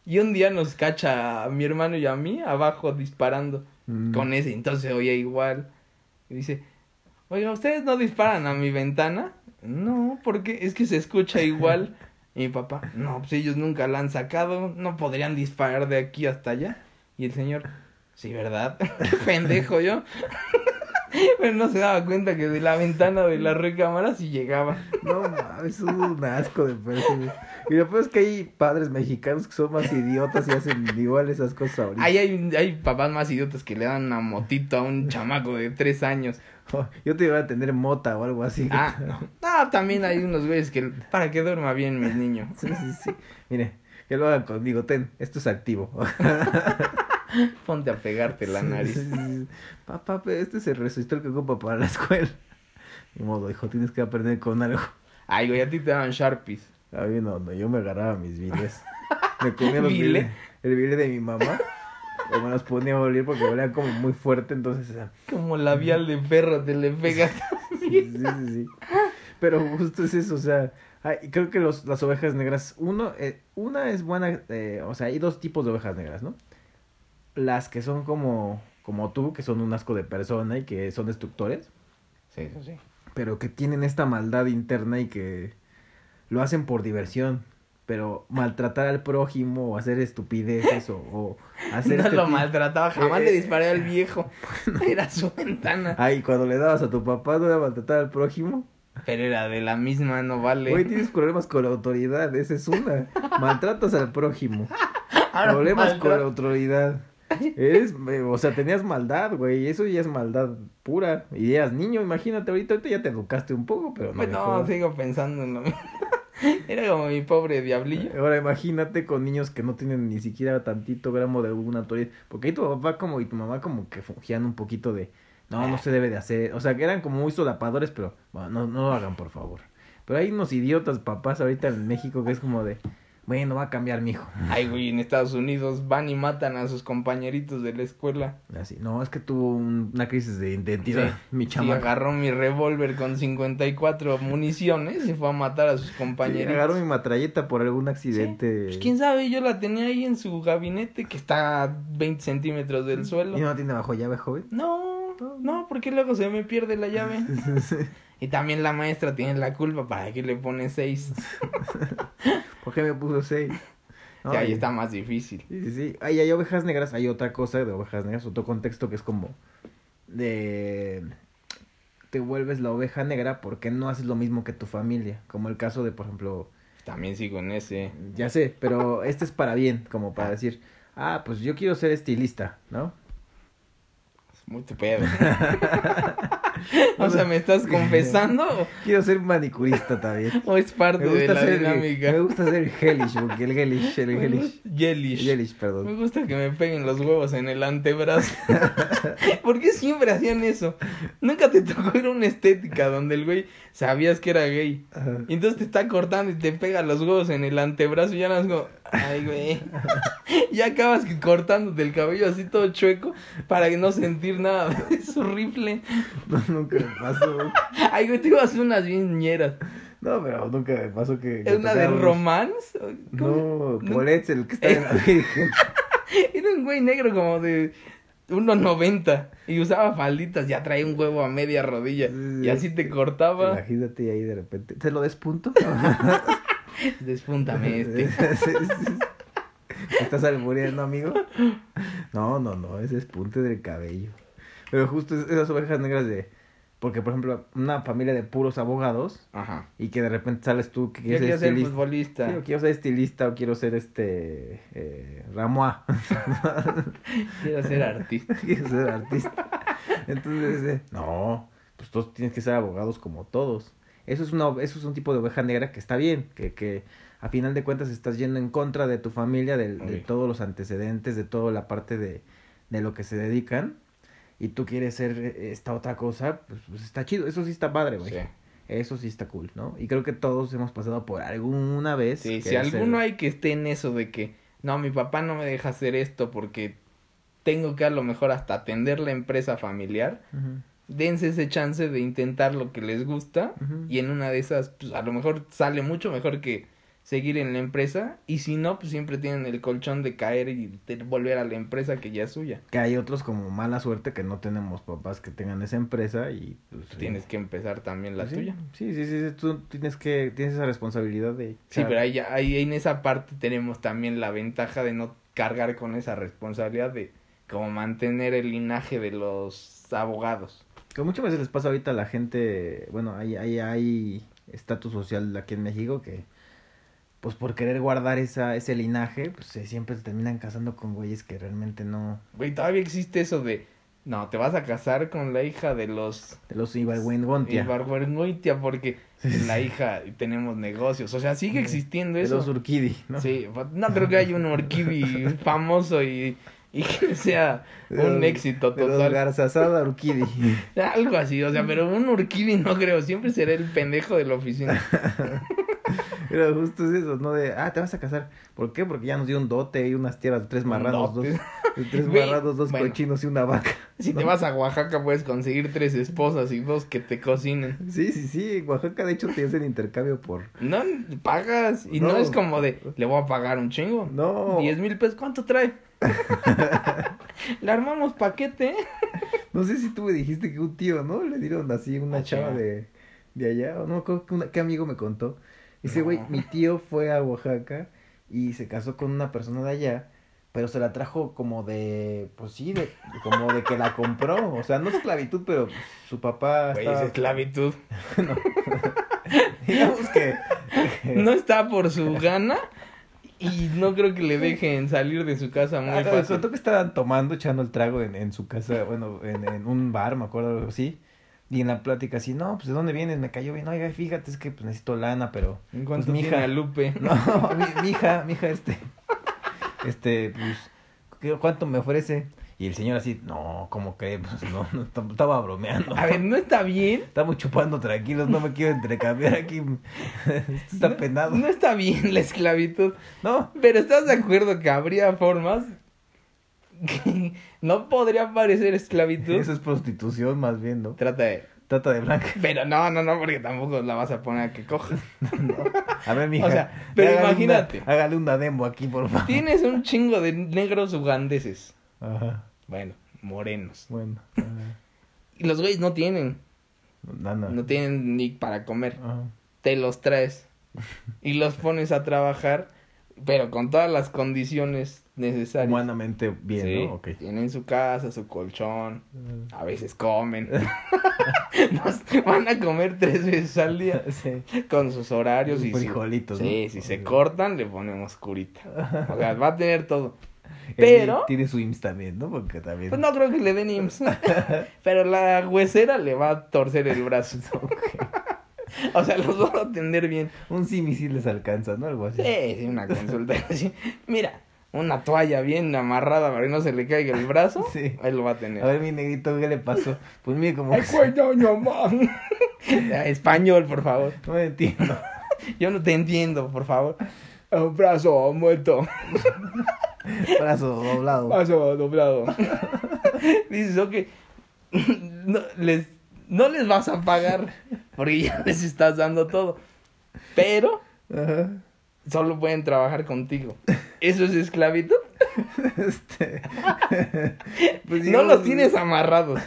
Y un día nos cacha a mi hermano y a mí abajo disparando Mm. con ese, entonces oía igual. Y dice, oiga, ¿ustedes no disparan a mi ventana? No, porque es que se escucha igual. Y mi papá, no, pues ellos nunca la han sacado, no podrían disparar de aquí hasta allá. Y el señor, sí, ¿verdad? Pendejo yo. Pero no se daba cuenta que de la ventana de la recámara sí llegaba. No mames, es un asco de personas. Y peor es que hay padres mexicanos que son más idiotas y hacen igual esas cosas ahorita. Ahí hay, hay papás más idiotas que le dan una motito a un chamaco de tres años. Yo te iba a tener mota o algo así. Ah, no. No, también hay unos güeyes que para que duerma bien mi niño. Sí, sí, sí. Mire, que lo hagan conmigo. Ten, esto es activo. Ponte a pegarte la nariz. sí, sí. Papá, pero este es el resistor que ocupa para la escuela. Ni modo, hijo, tienes que aprender con algo. Ay, güey, a ti te daban Sharpies. A mí no, no, yo me agarraba mis viles. Me comía los viles. El vile de mi mamá. O me los ponía a oler porque olía como muy fuerte, entonces... Como labial de perro te le pegas. Sí, sí, sí, sí. Pero justo es eso, o sea, creo que los, las ovejas negras, uno, eh, una es buena, eh, o sea, hay dos tipos de ovejas negras, ¿no? Las que son como, como tú, que son un asco de persona y que son destructores, Sí, eso sí. pero que tienen esta maldad interna y que lo hacen por diversión. Pero maltratar al prójimo o hacer estupideces o, o hacer No este lo maltrataba, jamás Eh, le disparé al viejo. Era su ventana. Ay, cuando le dabas a tu papá, ¿no era maltratar al prójimo? Pero era de la misma, no vale. Güey, tienes problemas con la autoridad, esa es una. Maltratas al prójimo. Ahora Problemas con la autoridad. Eres, eh, o sea, tenías maldad, güey. Eso ya es maldad pura. Y eras niño, imagínate, ahorita, ahorita ya te educaste un poco, pero no. Pues no, sigo pensando en lo mismo. Era como mi pobre diablillo. Ahora imagínate con niños que no tienen ni siquiera tantito gramo de alguna autoridad. Porque ahí tu papá como y tu mamá como que fungían un poquito de, no, no se debe de hacer. O sea, que eran como muy solapadores, pero bueno, no, no lo hagan, por favor. Pero hay unos idiotas papás ahorita en México que es como de, bueno, va a cambiar mi hijo. Ay, güey, en Estados Unidos van y matan a sus compañeritos de la escuela. Así, no, es que tuvo un- una crisis de identidad, Sí. mi Y chamaco. agarró mi revólver con 54 municiones y fue a matar a sus Sí, compañeritos. agarró mi matralleta por algún accidente. Pues quién sabe, yo la tenía ahí en su gabinete que está a 20 centímetros del suelo. ¿Y no tiene bajo llave, joven? No, no, porque luego se me pierde la llave. Y también la maestra tiene la culpa para que le pone 6. ¿Por qué me puso seis? Y ahí está más difícil. Sí, sí, sí. Ahí hay ovejas negras, hay otra cosa de ovejas negras, otro contexto que es como de te vuelves la oveja negra porque no haces lo mismo que tu familia, como el caso de, por ejemplo, También sigo en ese. ya sé, pero este es para bien, como para decir, ah, pues yo quiero ser estilista, ¿no? Es muy tu pedo. o sea, ¿me estás confesando Quiero ser manicurista también. o es parte de la ser, dinámica? me gusta ser hellish, porque el hellish, el Me gusta- Yelish. hellish, Me perdón. gusta que me peguen los huevos en el antebrazo. ¿Por qué siempre hacían eso? Nunca te tocó ir a una estética donde el güey sabías que era gay. Ajá. Y entonces te está cortando y te pega los huevos en el antebrazo y ya no es como, ay, güey. ya acabas cortándote el cabello así todo chueco para que no sentir nada. es horrible. No, nunca me pasó. Ay, güey, te ibas a hacer unas bien ñeras. No, pero nunca me pasó que. ¿Es una de tocáramos- romance? No, No. Poletz, el que está en la Virgen. Era un güey negro como de 1.90 y usaba falditas, ya traía un huevo a media rodilla y así te cortaba. Imagínate ahí de repente. ¿Te lo despunto? Despúntame este. ¿Estás albureando, amigo? No, no, no, es despunte del cabello. Pero justo es- esas ovejas negras de. Porque, por ejemplo, una familia de puros abogados Ajá. y que de repente sales tú que Yo quieres quiero ser ser estilista. futbolista. Sí, o quiero ser estilista o quiero ser este eh, Ramoa. Quiero ser artista. quiero ser artista. Entonces, eh, no, pues todos tienes que ser abogados como todos. Eso es una eso es un tipo de oveja negra que está bien, que, que a final de cuentas estás yendo en contra de tu familia, de, todos los antecedentes, de toda la parte de, de lo que se dedican. Y tú quieres ser eh, esta otra cosa, pues, pues está chido. Eso sí está padre, güey. Sí. Eso sí está cool, ¿no? Y creo que todos hemos pasado por alguna vez. Sí, si ser- alguno hay que esté en eso de que, no, mi papá no me deja hacer esto porque tengo que a lo mejor hasta atender la empresa familiar, dense ese chance de intentar lo que les gusta y en una de esas, pues a lo mejor sale mucho mejor que seguir en la empresa y si no, pues siempre tienen el colchón de caer y de volver a la empresa que ya es suya. Que hay otros como mala suerte que no tenemos papás que tengan esa empresa y pues, Tienes que empezar también la sí, tuya. Sí, sí, sí, sí, tú tienes que, tienes esa responsabilidad de... Sí, pero ahí, ahí en esa parte tenemos también la ventaja de no cargar con esa responsabilidad de como mantener el linaje de los abogados. Que muchas veces les pasa ahorita a la gente, bueno, hay, hay, hay estatus social aquí en México que, pues por querer guardar esa, ese linaje, pues siempre se terminan casando con güeyes que realmente no... Güey, todavía existe eso de, no, te vas a casar con la hija de los De los Ibargüengontia. Ibargüengoitia porque la hija tenemos negocios. O sea, sigue existiendo De eso. los Urquidi, ¿no? Sí, no creo que haya un orquídeo famoso y, y que sea De un los- éxito total. Garzazada Urquidi. Algo así, o sea, pero un orquídeo no creo, siempre será el pendejo de la oficina. Pero justo es eso, ¿no? De, ah, te vas a casar. ¿Por qué? Porque ya nos dio un dote y unas tierras de tres marranos, dos, de tres marranos, dos bueno. cochinos y una vaca. Si te vas a Oaxaca puedes conseguir tres esposas y dos que te cocinen. Sí, sí, sí. En Oaxaca, de hecho, te hacen intercambio por. No, pagas y no, No. es como de, le voy a pagar un chingo. No. Diez mil pesos, ¿cuánto trae? Le armamos paquete. No sé si tú me dijiste que un tío, ¿no? Le dieron así una Ah, chava de, de allá. O no me acuerdo que una- qué amigo me contó. Dice, No. güey, mi tío fue a Oaxaca y se casó con una persona de allá. Pero se la trajo como de, pues sí, de, como de que la compró. O sea, no esclavitud, pero su papá Güey, estaba- es esclavitud. Digamos que... que- No está por su gana y no creo que le dejen salir de su casa muy Ah, fácil. que estaban tomando, echando el trago en, en su casa, bueno, en, en un bar, me acuerdo, algo así. Y en la plática así, no, pues ¿de dónde vienes? Me cayó bien. Oiga, fíjate, es que pues necesito lana, pero... En cuanto pues, tiene mija. a Lupe. No, mi, mi hija, mi hija, este... Este, pues... ¿qué- ¿Cuánto me ofrece? Y el señor así, no, ¿cómo que? Pues no, no, estaba bromeando. A ver, ¿no está bien? Estamos chupando tranquilos, no me quiero entrecambiar aquí. Esto está penado. No está bien la esclavitud. No, Pero ¿estás de acuerdo que habría formas que no podría parecer esclavitud? eso es prostitución más bien, ¿no? Trata de... Trata de blanca. Pero no, no, no, porque tampoco la vas a poner a que coja. A ver, mija. O sea, pero hágale imagínate. Una, hágale una demo aquí, por favor. Tienes un chingo de negros ugandeses. Ajá. Bueno, morenos. Bueno. Y los güeyes no tienen. Nada. No tienen ni para comer. Te los traes. Y los pones a trabajar. Pero con todas las condiciones necesarias. Humanamente bien, Sí, ¿no? Ok. Tienen su casa, su colchón. A veces comen. Nos- van a comer tres veces al día. Sí. Con sus horarios y su- Frijolitos, Sí, ¿no? si se cortan, le ponemos curita. O sea, va a tener todo. Pero- Tiene su IMSS también, ¿no? Porque también. Pues no creo que le den IMSS. Pero la huesera le va a torcer el brazo. O sea, los va a atender bien. Un sí misil les alcanza, ¿no? Algo así. Sí, sí, una consulta. así. Mira, una toalla bien amarrada para que no se le caiga el brazo. Sí. Él lo va a tener. A ver, mi negrito, ¿qué le pasó? Pues mire, como. Cuello, man. Español, por favor. No entiendo. Yo no te entiendo, por favor. Un brazo muerto. Brazo doblado. Brazo doblado. Dices, ok. No les, no les vas a pagar porque ya les estás dando todo. Pero Ajá. solo pueden trabajar contigo. ¿Eso es esclavitud? Este. pues No los tienes amarrados.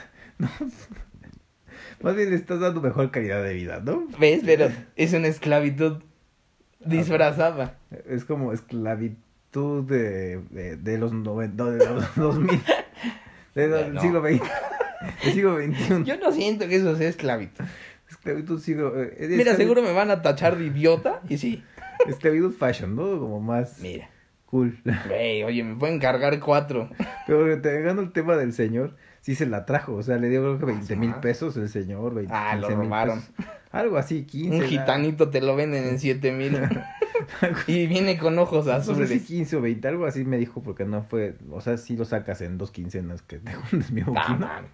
Más bien le estás dando mejor calidad de vida, ¿no? ¿Ves? Pero es una esclavitud disfrazada. Es como esclavitud de, de, de los 90, de los 2000, de los- del No. siglo XX. Yo sigo 21. Yo no siento que eso sea esclavitud. Esclavitud sigo. eh, Mira, esclavitud- seguro me van a tachar de idiota. Y sí. Esclavitud fashion, ¿no? Como más Mira. cool. Güey, oye, me pueden cargar cuatro. Pero dejando el tema del señor, sí se la trajo. O sea, le dio creo que 20 mil Ah. pesos el señor. 20, Ah, lo 15 mil robaron. pesos. Algo así, 15. Un la- gitanito te lo venden en siete mil. y viene con ojos No sé si azules. 15 o 20, algo así me dijo, porque no fue. O sea, sí lo sacas en dos quincenas que te hundes mi boquina. man.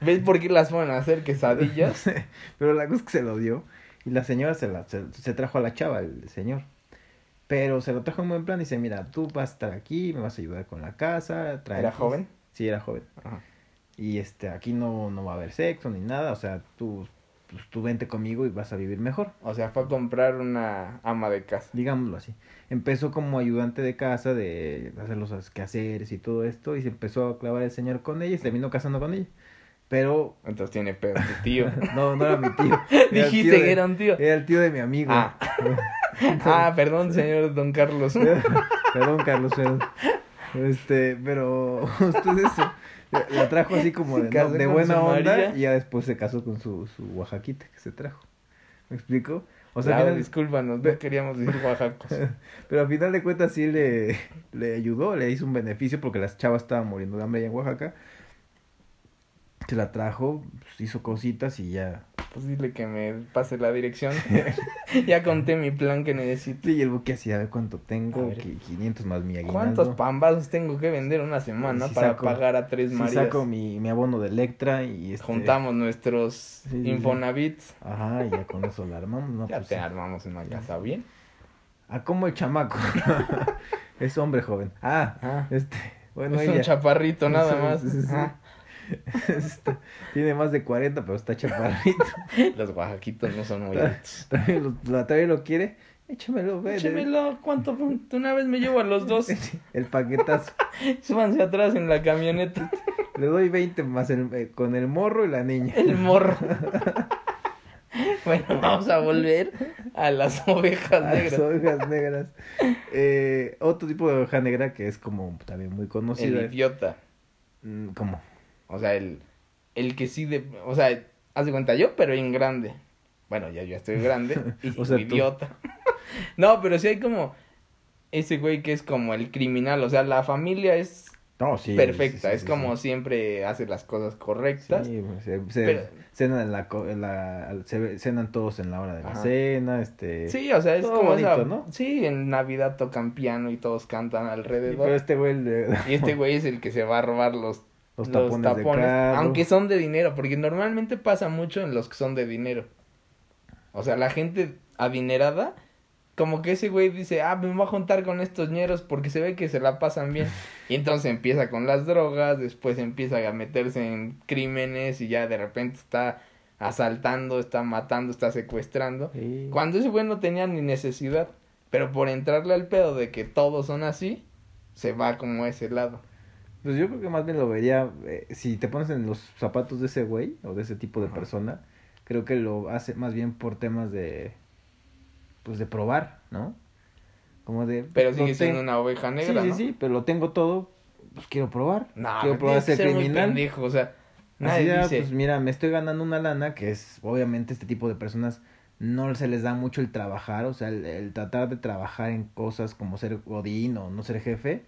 ¿Ves por qué las pueden hacer No quesadillas? sé, Pero la cosa es que se lo dio. Y la señora se, la, se, se trajo a la chava, el señor. Pero se lo trajo en buen plan y dice, mira, tú vas a estar aquí, me vas a ayudar con la casa. trae ¿Era aquí". joven? Sí, era joven. Ajá. Y este, aquí no, no va a haber sexo ni nada. O sea, tú, pues, tú vente conmigo y vas a vivir mejor. O sea, fue a comprar una ama de casa. Digámoslo así. Empezó como ayudante de casa de hacer los quehaceres y todo esto. Y se empezó a clavar el señor con ella y se terminó casando con ella. Pero Entonces tiene pedo tu tío. no, no era mi tío. Era Dijiste tío que era un tío. Era el tío de mi amigo. Ah. Ah, perdón, señor Don Carlos. Perdón, Carlos. perdón. Este, pero usted eso. La trajo así como de, no, buena onda María. y ya después se casó con su, su oaxaquita que se trajo. ¿Me explico? O sea, Claro, al final- discúlpanos, no queríamos decir oaxacos. pero al final de cuentas sí le, le ayudó, le hizo un beneficio porque las chavas estaban muriendo de hambre allá en Oaxaca. Se la trajo, pues, hizo cositas y ya. Pues dile que me pase la dirección. ya conté mi plan que necesito. Y el buque así, a ver cuánto A tengo, ver. qui- 500 más mi aguinaldo. ¿Cuántos pambazos tengo que vender una semana Sí, para saco- pagar a tres Sí, Marías? saco mi, mi abono de Electra y este... Juntamos nuestros Sí, sí, sí. Infonavits. Ajá, y ya con eso la armamos, ¿no? Ya Pues, te sí. armamos una casa bien. Ah, como el chamaco. es hombre joven. Ah, Ah, este, bueno, es un chaparrito nada Sí, más. sí, sí, sí. Ah, Está- tiene más de 40, pero está chaparrito. los oaxaquitos no son muy altos. También lo, la- también lo quiere. Échamelo, ve. Échemelo, ¿cuánto? Una vez me llevo a los dos. El paquetazo. Súbanse atrás en la camioneta. Le doy 20 más el, eh, con el morro y la niña. El morro. bueno, vamos a volver a las ovejas Las negras. ovejas negras. Eh, otro tipo de oveja negra que es como también muy conocida. El idiota. Mm, ¿Cómo? O sea, el, el que sí de... O sea, haz de cuenta yo, pero en grande. Bueno, ya yo estoy grande. Y O sea, tú. idiota. no, pero sí hay como... Ese güey que es como el criminal. O sea, la familia es No, sí. perfecta. sí, sí, es como siempre hace las cosas correctas. Sí, pues, se, Pero- cenan en la, co- en la se cenan todos en la hora de la Ajá. cena, este Sí, o sea, es Todo como bonito, esa- ¿no? Sí, en Navidad tocan piano y todos cantan y- alrededor. pero este güey le- Y este güey es el que se va a robar los, los tapones, de carro. aunque son de dinero, porque normalmente pasa mucho en los que son de dinero. O sea, la gente adinerada, como que ese güey dice, ah, me voy a juntar con estos ñeros porque se ve que se la pasan bien. Y entonces empieza con las drogas, después empieza a meterse en crímenes y ya de repente está asaltando, está matando, está secuestrando. Sí. Cuando ese güey no tenía ni necesidad, pero por entrarle al pedo de que todos son así, se va como a ese lado. Pues yo creo que más bien lo vería eh, si te pones en los zapatos de ese güey o de ese tipo de Ajá. persona, creo que lo hace más bien por temas de pues de probar, ¿no? Como de Pero lo sigue siendo una oveja Sí, negra, sí, ¿no? sí, pero lo tengo todo, pues quiero probar. No, quiero probar ser criminal. pendejo, o sea, Así ah, dice, pues mira, me estoy ganando una lana que es, obviamente, este tipo de personas no se les da mucho el trabajar, o sea, el, el tratar de trabajar en cosas como ser godín o no ser jefe,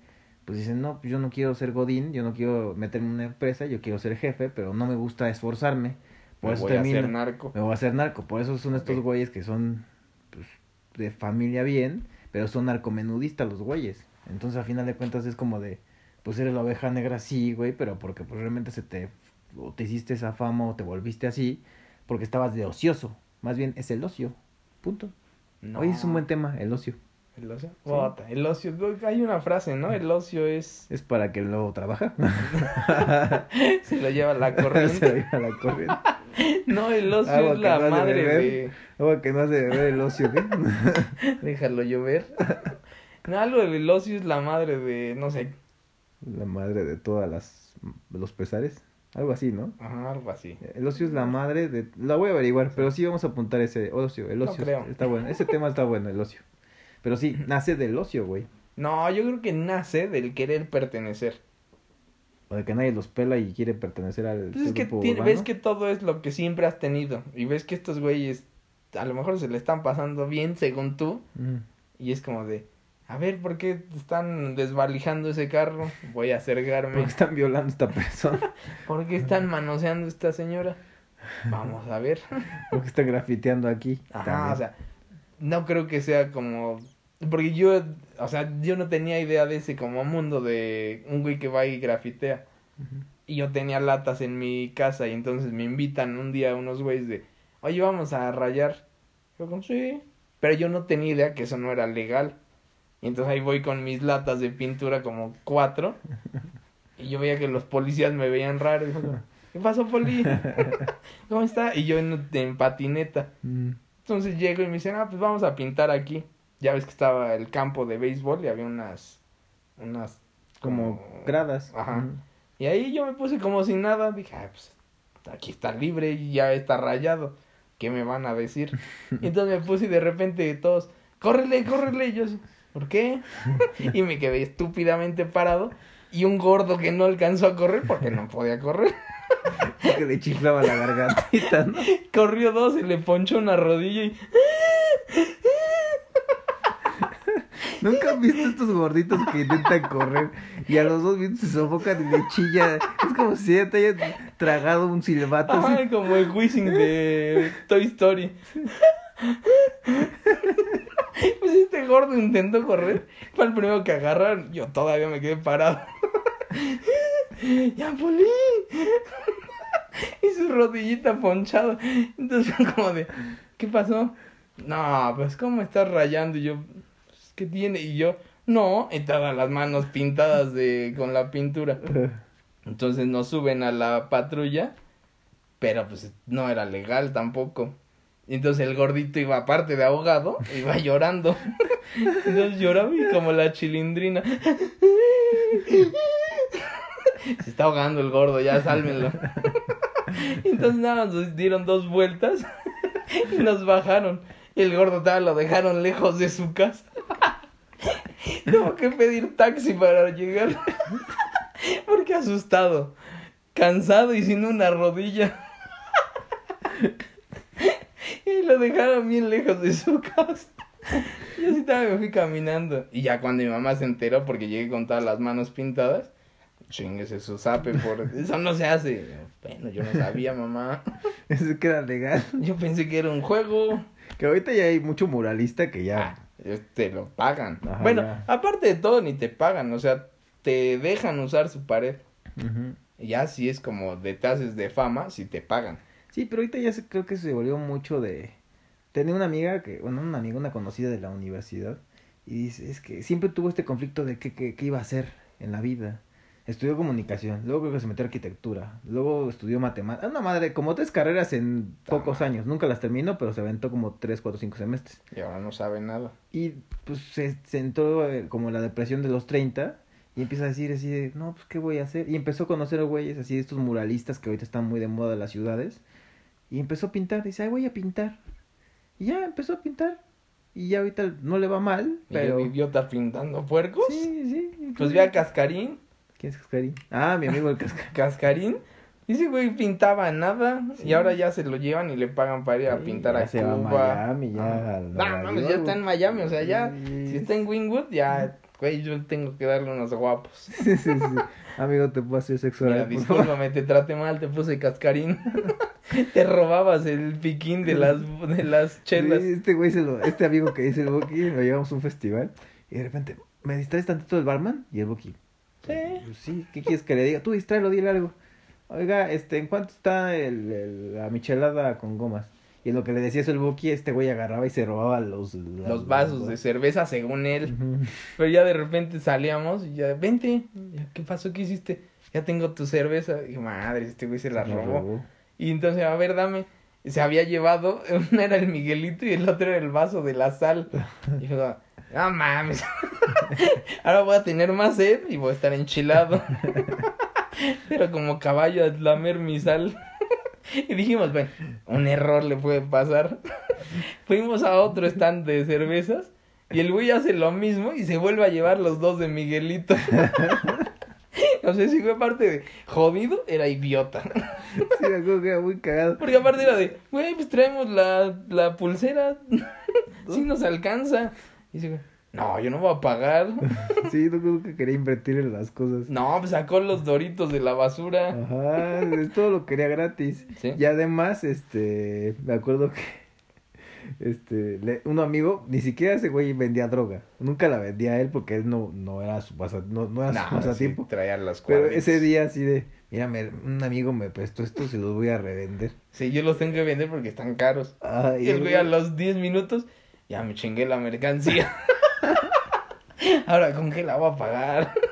pues dicen, no, pues yo no quiero ser godín, yo no quiero meterme en una empresa, yo quiero ser jefe, pero no me gusta esforzarme, por me eso voy a termino, narco. me voy a hacer narco, por eso son estos güeyes que son, pues, de familia bien, pero son narcomenudistas los güeyes, entonces a final de cuentas es como de, pues eres la oveja negra, sí, güey, pero porque pues realmente se te, o te hiciste esa fama o te volviste así, porque estabas de ocioso, más bien es el ocio, punto. No. Hoy es un buen tema, el ocio, El ocio. Bota, el ocio. Hay una frase, ¿no? El ocio es... es para que luego trabaja, Se lo lleva la se lo corriente. lleva la corriente, no, el ocio Agua es la no de madre de... Agua que no hace beber el ocio, ¿qué? Déjalo llover. no, algo del ocio es la madre de... No sé. la madre de todas las, los pesares, algo así, ¿no? Ajá, algo así. El ocio es la madre de... La voy a averiguar, pero sí vamos a apuntar ese ocio. El No ocio creo. está bueno. Ese tema está bueno, el ocio. Pero sí, nace del ocio, güey. No, yo creo que nace del querer pertenecer. o de que nadie los pela y quiere pertenecer al pues es que ves que todo es lo que siempre has tenido y ves que estos güeyes a lo mejor se le están pasando bien según tú y es como de a ver, ¿por qué están desvalijando ese carro? Voy a acercarme. ¿Por qué están violando a esta persona? ¿Por qué están manoseando a esta señora? Vamos a ver. ¿Por qué están grafiteando aquí? Ajá, o sea, no creo que sea como... Porque yo, o sea, yo no tenía idea de ese como mundo de un güey que va y grafitea. Y yo tenía latas en mi casa y entonces me invitan un día unos güeyes de, oye, vamos a rayar. Yo como, sí. Pero yo no tenía idea que eso no era legal. Y entonces ahí voy con mis latas de pintura como cuatro. Y yo veía que los policías me veían raro. Y ¿Qué pasó, poli? ¿Cómo está? Y yo en, patineta. Mm. Entonces llego y me dicen, ah, pues vamos a pintar aquí. Ya ves que estaba el campo de béisbol y había unas... Unas... Como, gradas. Ajá. Y ahí yo me puse como sin nada. Dije, ah, pues aquí está libre y ya está rayado. ¿Qué me van a decir? y entonces me puse y de repente todos, córrele, córrele. Y yo, ¿por qué? y me quedé estúpidamente parado. Y un gordo que no alcanzó a correr porque no podía correr. Que le chiflaba la gargantita, ¿no? Corrió dos y le ponchó una rodilla y... ¿Nunca has visto estos gorditos que intentan correr y a los dos minutos se sofocan y le chilla? Es como si ya te hayan tragado un silbato. Ay, como el whizzing de Toy Story. Pues este gordo intentó correr. Fue el primero que agarraron. Yo todavía me quedé parado. ¡Ya, Poli! y su rodillita ponchada. Entonces como de, ¿qué pasó? No, pues ¿cómo estás rayando? Y yo, pues, ¿qué tiene? Y yo, no, y todas las manos pintadas de con la pintura. Entonces nos suben a la patrulla, pero pues no era legal tampoco. Entonces el gordito iba aparte de ahogado, iba llorando. Entonces lloraba y como la chilindrina. Se está ahogando el gordo, ya sálvenlo. Entonces nada, nos dieron dos vueltas y nos bajaron. Y el gordo tal lo dejaron lejos de su casa. Tuvo que pedir taxi para llegar. Porque asustado, cansado y sin una rodilla. Y lo dejaron bien lejos de su casa. Yo sí también me fui caminando. Y ya cuando mi mamá se enteró, porque llegué con todas las manos pintadas, chingues eso sape por eso no se hace. Bueno yo no sabía mamá. Eso queda legal. Yo pensé que era un juego. Que ahorita ya hay mucho muralista que ya ah, te lo pagan. Bueno aparte de todo ni te pagan o sea te dejan usar su pared. Ya si es como de tases de fama si te pagan. Sí pero ahorita ya creo que se volvió mucho de tenía una amiga que bueno una amiga una conocida de la universidad y dice es que siempre tuvo este conflicto de qué, qué iba a hacer en la vida Estudió comunicación, luego creo que se metió a arquitectura, luego estudió matemáticas. Una madre, como tres carreras en pocos años. Nunca las terminó, pero se aventó como tres, cuatro, cinco semestres. Y ahora no sabe nada. Y pues se sentó eh, como la depresión de los 30 y empieza a decir así de, no, pues qué voy a hacer. Y empezó a conocer a güeyes así, estos muralistas que ahorita están muy de moda en las ciudades. Y empezó a pintar, dice, ay, voy a pintar. Y ya empezó a pintar. Y ya ahorita no le va mal, pero... ¿Y el idiota pintando puercos? Sí, sí. Pues ve a Cascarín ¿Quién es Cascarín? Ah, mi amigo el Cascarín. Cascarín. Ese güey pintaba nada y ahora ya se lo llevan y le pagan para ir a pintar a se Cuba. Va a Miami, ya. Ah. No, ya está en Miami, o sea, ya. Si está en Wingwood, ya, güey, yo tengo que darle unos guapos. Sí, sí, sí. Amigo, te puedo hacer sexual. Mira, discúlpame, te traté mal, te puse cascarín. te robabas el piquín de las, de las chelas. este güey, se lo, este amigo que dice el Boki, lo llevamos a un festival y de repente, ¿me distraes tantito del barman? Y el Boki, Sí. Pues sí, ¿qué quieres que le diga? Tú distráelo, dile algo. Oiga, este, ¿en cuánto está el, la michelada con gomas? Y en lo que le decía eso el Buki, este güey agarraba y se robaba los... los vasos de cerveza según él. Pero ya de repente salíamos y ya, vente, ¿qué pasó? ¿Qué hiciste? Ya tengo tu cerveza. Y madre, este güey se la robó. Y entonces, a ver, dame. Se había llevado, uno era el Miguelito y el otro era el vaso de la sal. Y yo, no mames. Ahora voy a tener más sed y voy a estar enchilado. Pero como caballo a lamer mi sal. Y dijimos, bueno, un error le puede pasar. Fuimos a otro stand de cervezas y el güey hace lo mismo y se vuelve a llevar los dos de Miguelito. O sea, ese güey, aparte de jodido, era idiota. Sí, me acuerdo que era muy cagado. Porque aparte era de, güey, pues traemos la, la pulsera. sí nos alcanza. Y dice, güey, no, yo no voy a pagar. Sí, no creo que quería invertir en las cosas. No, pues sacó los doritos de la basura. Ajá, es- todo lo quería gratis. Sí. Y además, este, me acuerdo que, este, le- un amigo, ni siquiera ese güey vendía droga. Nunca la vendía a él porque él no, no era su pasa- no, no era su Nah, pasatiempo. sí, traía las Pero ese día así de, mira, me- un amigo me prestó esto, se los voy a revender. Sí, yo los tengo que vender porque están caros. Ah, Y el güey a los 10 minutos, ya me chingué la mercancía. Ahora, ¿con qué la voy a pagar?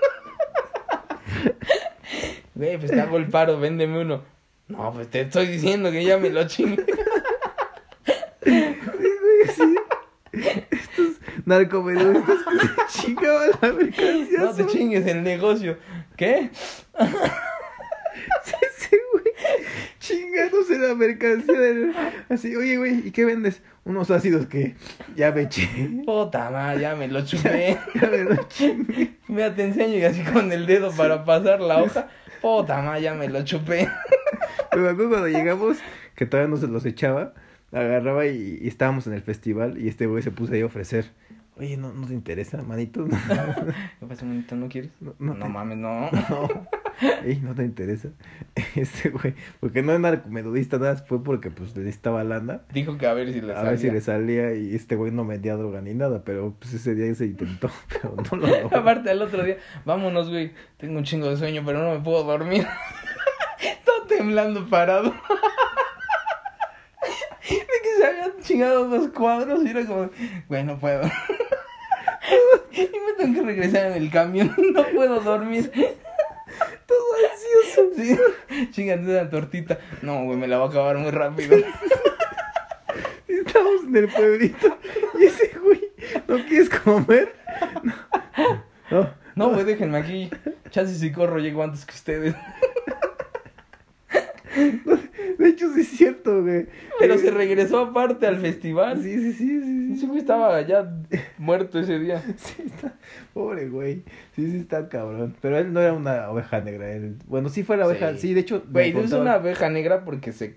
Güey, pues te hago el paro, véndeme uno. No, pues te estoy diciendo que ya me lo chingué. narcomenudistas que se chingaban la mercancía. No te chingues el negocio. ¿Qué? Ese güey chingándose la mercancía del... Así, oye, güey, ¿y qué vendes? Unos ácidos que ya me eché. Puta madre, ya me lo chupé. Ya me lo chingué. Mira, te enseño y así con el dedo para pasar la hoja. Puta madre, ya me lo chupé. Pero acuerdo cuando llegamos, que todavía no se los echaba, agarraba y, y estábamos en el festival y este güey se puso ahí a ofrecer. Oye, ¿no, no te interesa, manito? ¿Qué pasa, manito? ¿No quieres? no, No, no te- mames, no. no. Ey, no te interesa. Este güey, porque no es narcomenudista, nada, fue porque pues le necesitaba lana. Dijo que a ver si le A ver si salía. le salía y este güey no vendía droga ni nada, pero pues ese día se intentó, pero no lo logró. Aparte, al otro día, vámonos, güey. Tengo un chingo de sueño, pero no me puedo dormir. Todo temblando parado. De que se habían chingado dos cuadros y era como, güey, no puedo. Y me tengo que regresar en el camión. No puedo dormir. Todo ansioso. Sí, chingate una tortita. No, güey, me la voy a acabar muy rápido. Estamos en el pueblito y ese güey, ¿no quieres comer? No. no. No, güey, déjenme aquí. Chances si corro, llego antes que ustedes. De hecho, sí es cierto, güey. Pero Eh, se regresó aparte al festival. Sí, sí, sí, sí. Sí. estaba ya muerto ese día. Sí, está. Pobre güey. Sí, sí, está cabrón. Pero él no era una oveja negra. Él... Bueno, sí fue la oveja. Sí, Sí. de hecho. Güey, es contaba- una abeja negra porque se.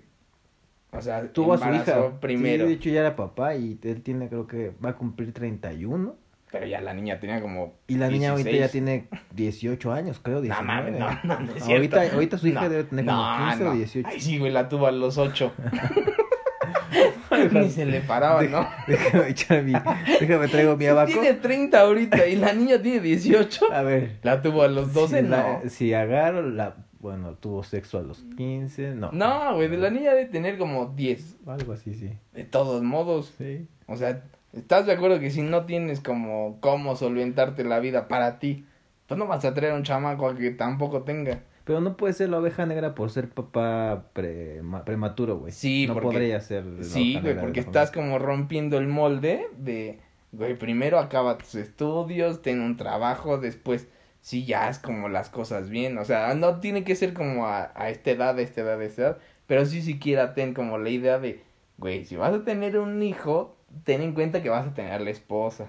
O sea, Tuvo a su hija. primero. Sí, de hecho, ya era papá y él tiene, creo que va a cumplir 31. Pero ya la niña tenía como. Y la niña ahorita 16. ya tiene 18 años, creo, No 19. mames, no, no, no es ahorita, cierto. ahorita su hija No, debe tener como no, 15 o no. 18. Ay, sí, güey, la tuvo a los 8. Ni se le paraba, ¿no? Déjame echar mi. Déjame traigo mi abaco. Tiene 30 ahorita y la niña tiene 18. A ver. La tuvo a los 12, si, la- no. si agarro la. Bueno, tuvo sexo a los 15, no. No, güey, de la niña debe tener como 10. Algo así, sí. De todos modos. Sí. O sea, ¿estás de acuerdo que si no tienes como cómo solventarte la vida para ti, pues no vas a traer un chamaco a que tampoco tenga? Pero no puede ser la oveja negra por ser papá pre- ma- prematuro, güey. Sí, no porque- podría ser. la Sí, güey, porque estás como rompiendo el molde de, güey, primero acaba tus estudios, ten un trabajo, después sí ya es como las cosas bien, o sea, no tiene que ser como a, a esta edad, a esta edad, a esta edad, pero sí siquiera ten como la idea de, güey, si vas a tener un hijo, ten en cuenta que vas a tener la esposa.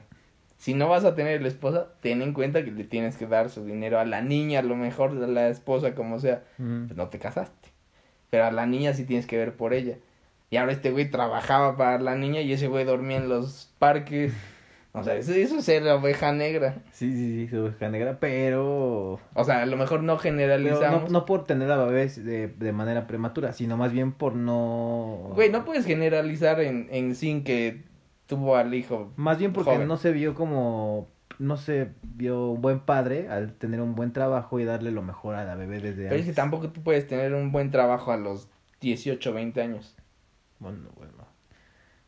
Si no vas a tener la esposa, ten en cuenta que le tienes que dar su dinero a la niña, a lo mejor a la esposa, como sea pues no te casaste. Pero a la niña sí tienes que ver por ella. Y ahora este güey trabajaba para la niña y ese güey dormía en los parques. O sea, eso, eso es ser oveja negra. Sí, sí, sí, su oveja negra, pero. O sea, a lo mejor no generalizamos. no, no por tener a bebés de, de manera prematura, sino más bien por no. Güey, no puedes generalizar en, en sin que tuvo al hijo. Más bien porque joven. no se vio como. No se vio un buen padre al tener un buen trabajo y darle lo mejor a la bebé desde Pero es que tampoco tú puedes tener un buen trabajo a los 18, 20 años. Bueno, bueno.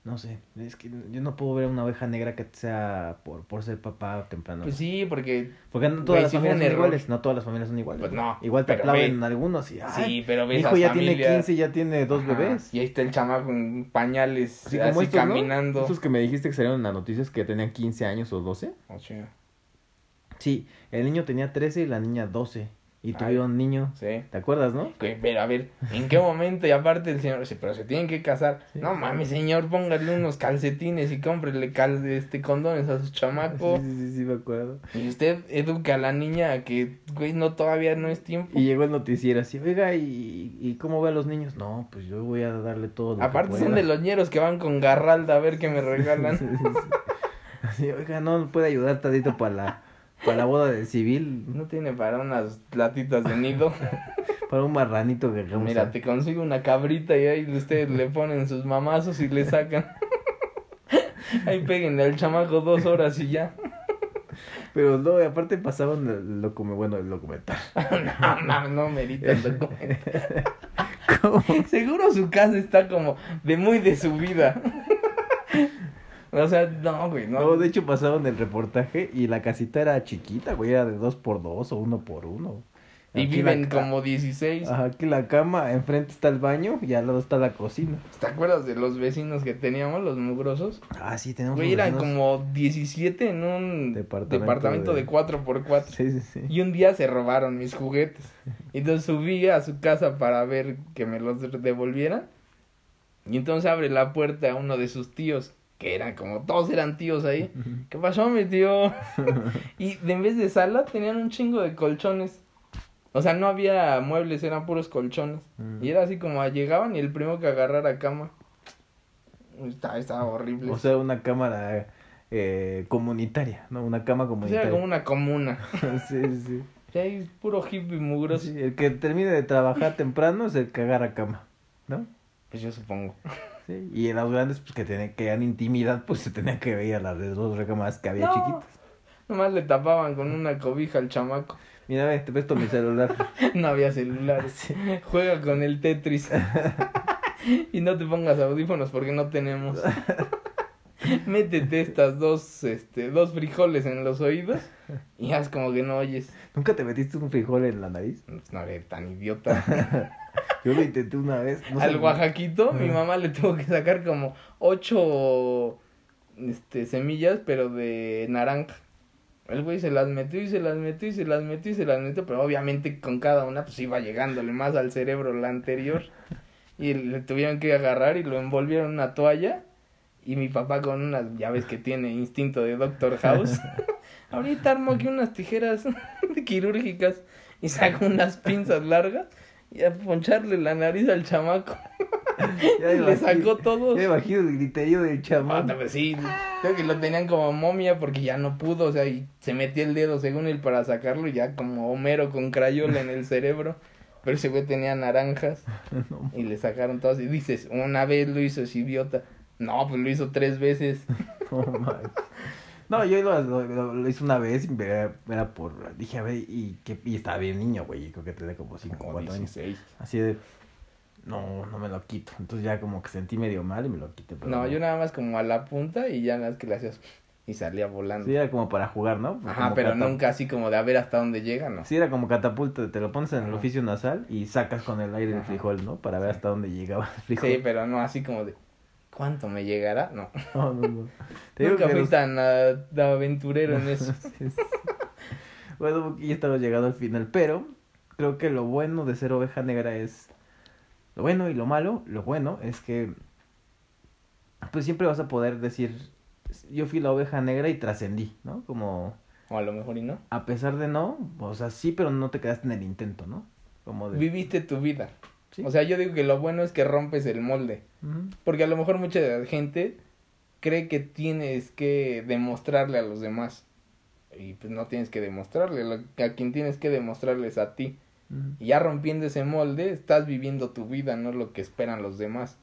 No sé, es que yo no puedo ver una oveja negra que sea por, por ser papá temprano. Pues sí, porque Porque no todas Güey, las fue familias son error. iguales, no todas las familias son iguales. Pues no, Igual te aplauden ve- algunos y ay, sí, pero mi ves hijo a ya tiene familias- 15 y ya tiene dos Ajá, bebés. Y ahí está el chamaco en pañales, Así así, como estos, ¿no? caminando. Esos que me dijiste que salieron en las noticias que tenían 15 años o 12. O sea, Sí, el niño tenía 13 y la niña 12. Y tuvieron un niño. Sí. ¿Te acuerdas, no? Que, Pero a ver, ¿en qué momento? Y aparte el señor dice, pero se tienen que casar. No mames, señor, póngale unos calcetines y cómprele cal este condones a su chamaco. Sí, sí, sí, sí, me acuerdo. Y usted educa a la niña a que, güey, no, todavía no es tiempo. Y llegó el noticiero así, oiga, ¿y, y cómo ve a los niños? No, pues yo voy a darle todo. Lo que Aparte son pueda". de los ñeros que van con garralda a ver qué me regalan. Sí, sí, sí. Así, oiga, no puede ayudar tantito para la, para la boda del civil, No tiene para unas latitas de nido. para un marranito que. Mira, te consigo una cabrita y ahí ustedes le ponen sus mamazos y le sacan. Ahí péguenle al chamaco dos horas y ya. Pero no, aparte pasaban el documental, bueno, el documental. No, no, no merita el documento. ¿Cómo? Seguro su casa está como de muy de su vida. O sea, no, güey, no. No, de hecho pasaban el reportaje y la casita era chiquita, güey, era de dos por dos o uno por uno. y Aquí viven como 16. Ajá, aquí la cama, enfrente está el baño y al lado está la cocina. ¿Te acuerdas de los vecinos que teníamos, los mugrosos? Ah, sí, tenemos Güey, eran como 17 en un Departamento departamento, de- de 4x4. Sí, sí, sí. Y un día se robaron mis juguetes. Y entonces subí a su casa para ver que me los devolvieran. Y entonces abre la puerta a uno de sus tíos, que eran como todos eran tíos ahí. ¿Qué pasó, mi tío? y de- en vez de sala tenían un chingo de colchones. O sea, no había muebles, eran puros colchones. Mm. Y era así como llegaban y el primero que agarrara cama. Estaba, estaba horrible. O sea, una cámara eh, comunitaria, ¿no? Una cama O sea, comunitaria. era como una comuna. sí, sí. Y ahí puro hippie mugroso. Sí, El que termine de trabajar temprano es el que agarra cama, ¿no? Pues yo supongo. Sí. Y en los grandes, pues que tenían que dan intimidad, pues se tenían que ver a las de dos recámaras que había No. chiquitas. Nomás le tapaban con una cobija al chamaco. Mira, ve, te presto mi celular. No había celulares. Juega con el Tetris. y no te pongas audífonos porque no tenemos. Métete estas dos, este, dos frijoles en los oídos y haz como que no oyes. ¿Nunca te metiste un frijol en la nariz? No eres tan idiota. Yo lo intenté una vez. No Al Oaxaquito, mi mamá le tuvo que sacar como ocho este, semillas, pero de naranja. El güey se las metió y se las metió y se las metió y se las metió, pero obviamente con cada una pues iba llegándole más al cerebro la anterior. Y le tuvieron que agarrar y lo envolvieron en una toalla. Y mi papá con unas llaves que tiene instinto de Doctor House. Ahorita armo aquí unas tijeras quirúrgicas y saco unas pinzas largas y a poncharle la nariz al chamaco. Ya le imagino- sacó todo. Ya me imagino el griterío del chamán. Ah, pues sí, creo que lo tenían como momia porque ya no pudo, o sea, y se metió el dedo según él para sacarlo y ya como Homero con crayola en el cerebro. Pero ese güey tenía naranjas No, y le sacaron todas y dices, una vez lo hizo ese idiota. No, pues lo hizo tres veces. no, manches. No, yo lo, lo- lo- hice una vez y era, era por... Dije, a ver, y, que, y estaba bien niño, güey. Creo que tenía como 5 o Como 4 años. 16. Así de... No, no me lo quito. Entonces ya como que sentí medio mal y me lo quité. Pero No, yo nada más como a la punta y ya nada más que le hacías y salía volando. Sí, era como para jugar, ¿no? Ajá, pero nunca así como de a ver hasta dónde llega, ¿no? Sí, era como catapulta, te lo pones en el oficio nasal y sacas con el aire el frijol, ¿no? Para ver Sí. hasta dónde llegaba el frijol. Sí, pero no así como de ¿cuánto me llegará? No. No, no, no. Te digo Nunca que fui los- tan aventurero en eso. Sí, sí. Bueno, ya estamos llegando al final, pero creo que lo bueno de ser oveja negra es... Lo bueno y lo malo, lo bueno es que pues siempre vas a poder decir, yo fui la oveja negra y trascendí, ¿no? Como O a lo mejor y no. a pesar de no, o sea, sí, pero no te quedaste en el intento, ¿no? Como de... Viviste tu vida. Sí. O sea, yo digo que lo bueno es que rompes el molde. Porque a lo mejor mucha gente cree que tienes que demostrarle a los demás. Y pues no tienes que demostrarle. Lo- A quien tienes que demostrarle es a ti. Y ya rompiendo ese molde, estás viviendo tu vida, no lo que esperan los demás.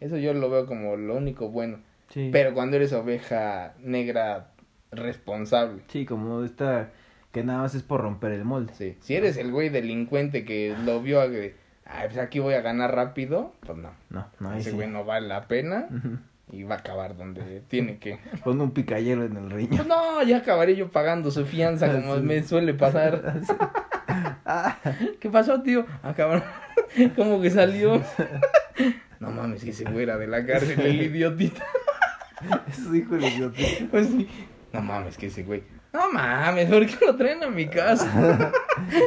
Eso yo lo veo como lo único bueno. Sí. Pero cuando eres oveja negra responsable. Sí, como esta que nada más es por romper el molde. Sí. Si eres el güey delincuente que lo vio ay, pues aquí voy a ganar rápido, pues no. No, no, Ese sí. güey no vale la pena y va a acabar donde tiene que. Pon un picayero en el riñón. Pues no, ya acabaré yo pagando su fianza como Sí. me suele pasar. Ah, ¿Qué pasó, tío? Ah, cabrón. ¿Cómo que salió? No mames, que se fuera de la cárcel el idiotita. eso dijo el idiota. Pues sí. No mames, que ese güey. No mames, ¿por qué lo traen a mi casa?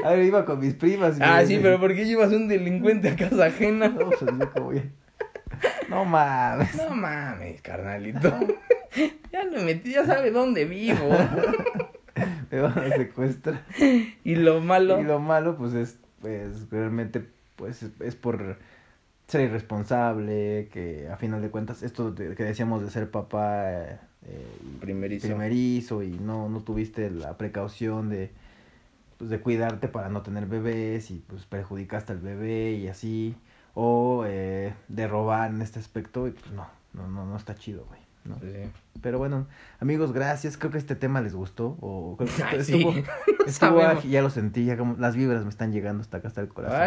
a ver, iba con mis primas. ah, sí, pero ¿por qué llevas un delincuente a casa ajena? no, pues yo. No mames. No mames, carnalito. ya lo metí, ya sabe dónde vivo. Me van a secuestrar. Y lo malo. Y lo malo, pues es, pues realmente, pues es, es por ser irresponsable, que a final de cuentas, esto que decíamos de ser papá eh, primerizo. primerizo y no, no tuviste la precaución de, pues, de cuidarte para no tener bebés y pues perjudicaste al bebé y así, o eh, de robar en este aspecto y pues no, no, no, no está chido, güey. ¿no? Sí. Pero bueno, amigos, gracias. Creo que este tema les gustó. O creo que Ay, estuvo, sí. estuvo ya lo sentí, ya como las vibras me están llegando hasta acá hasta el corazón.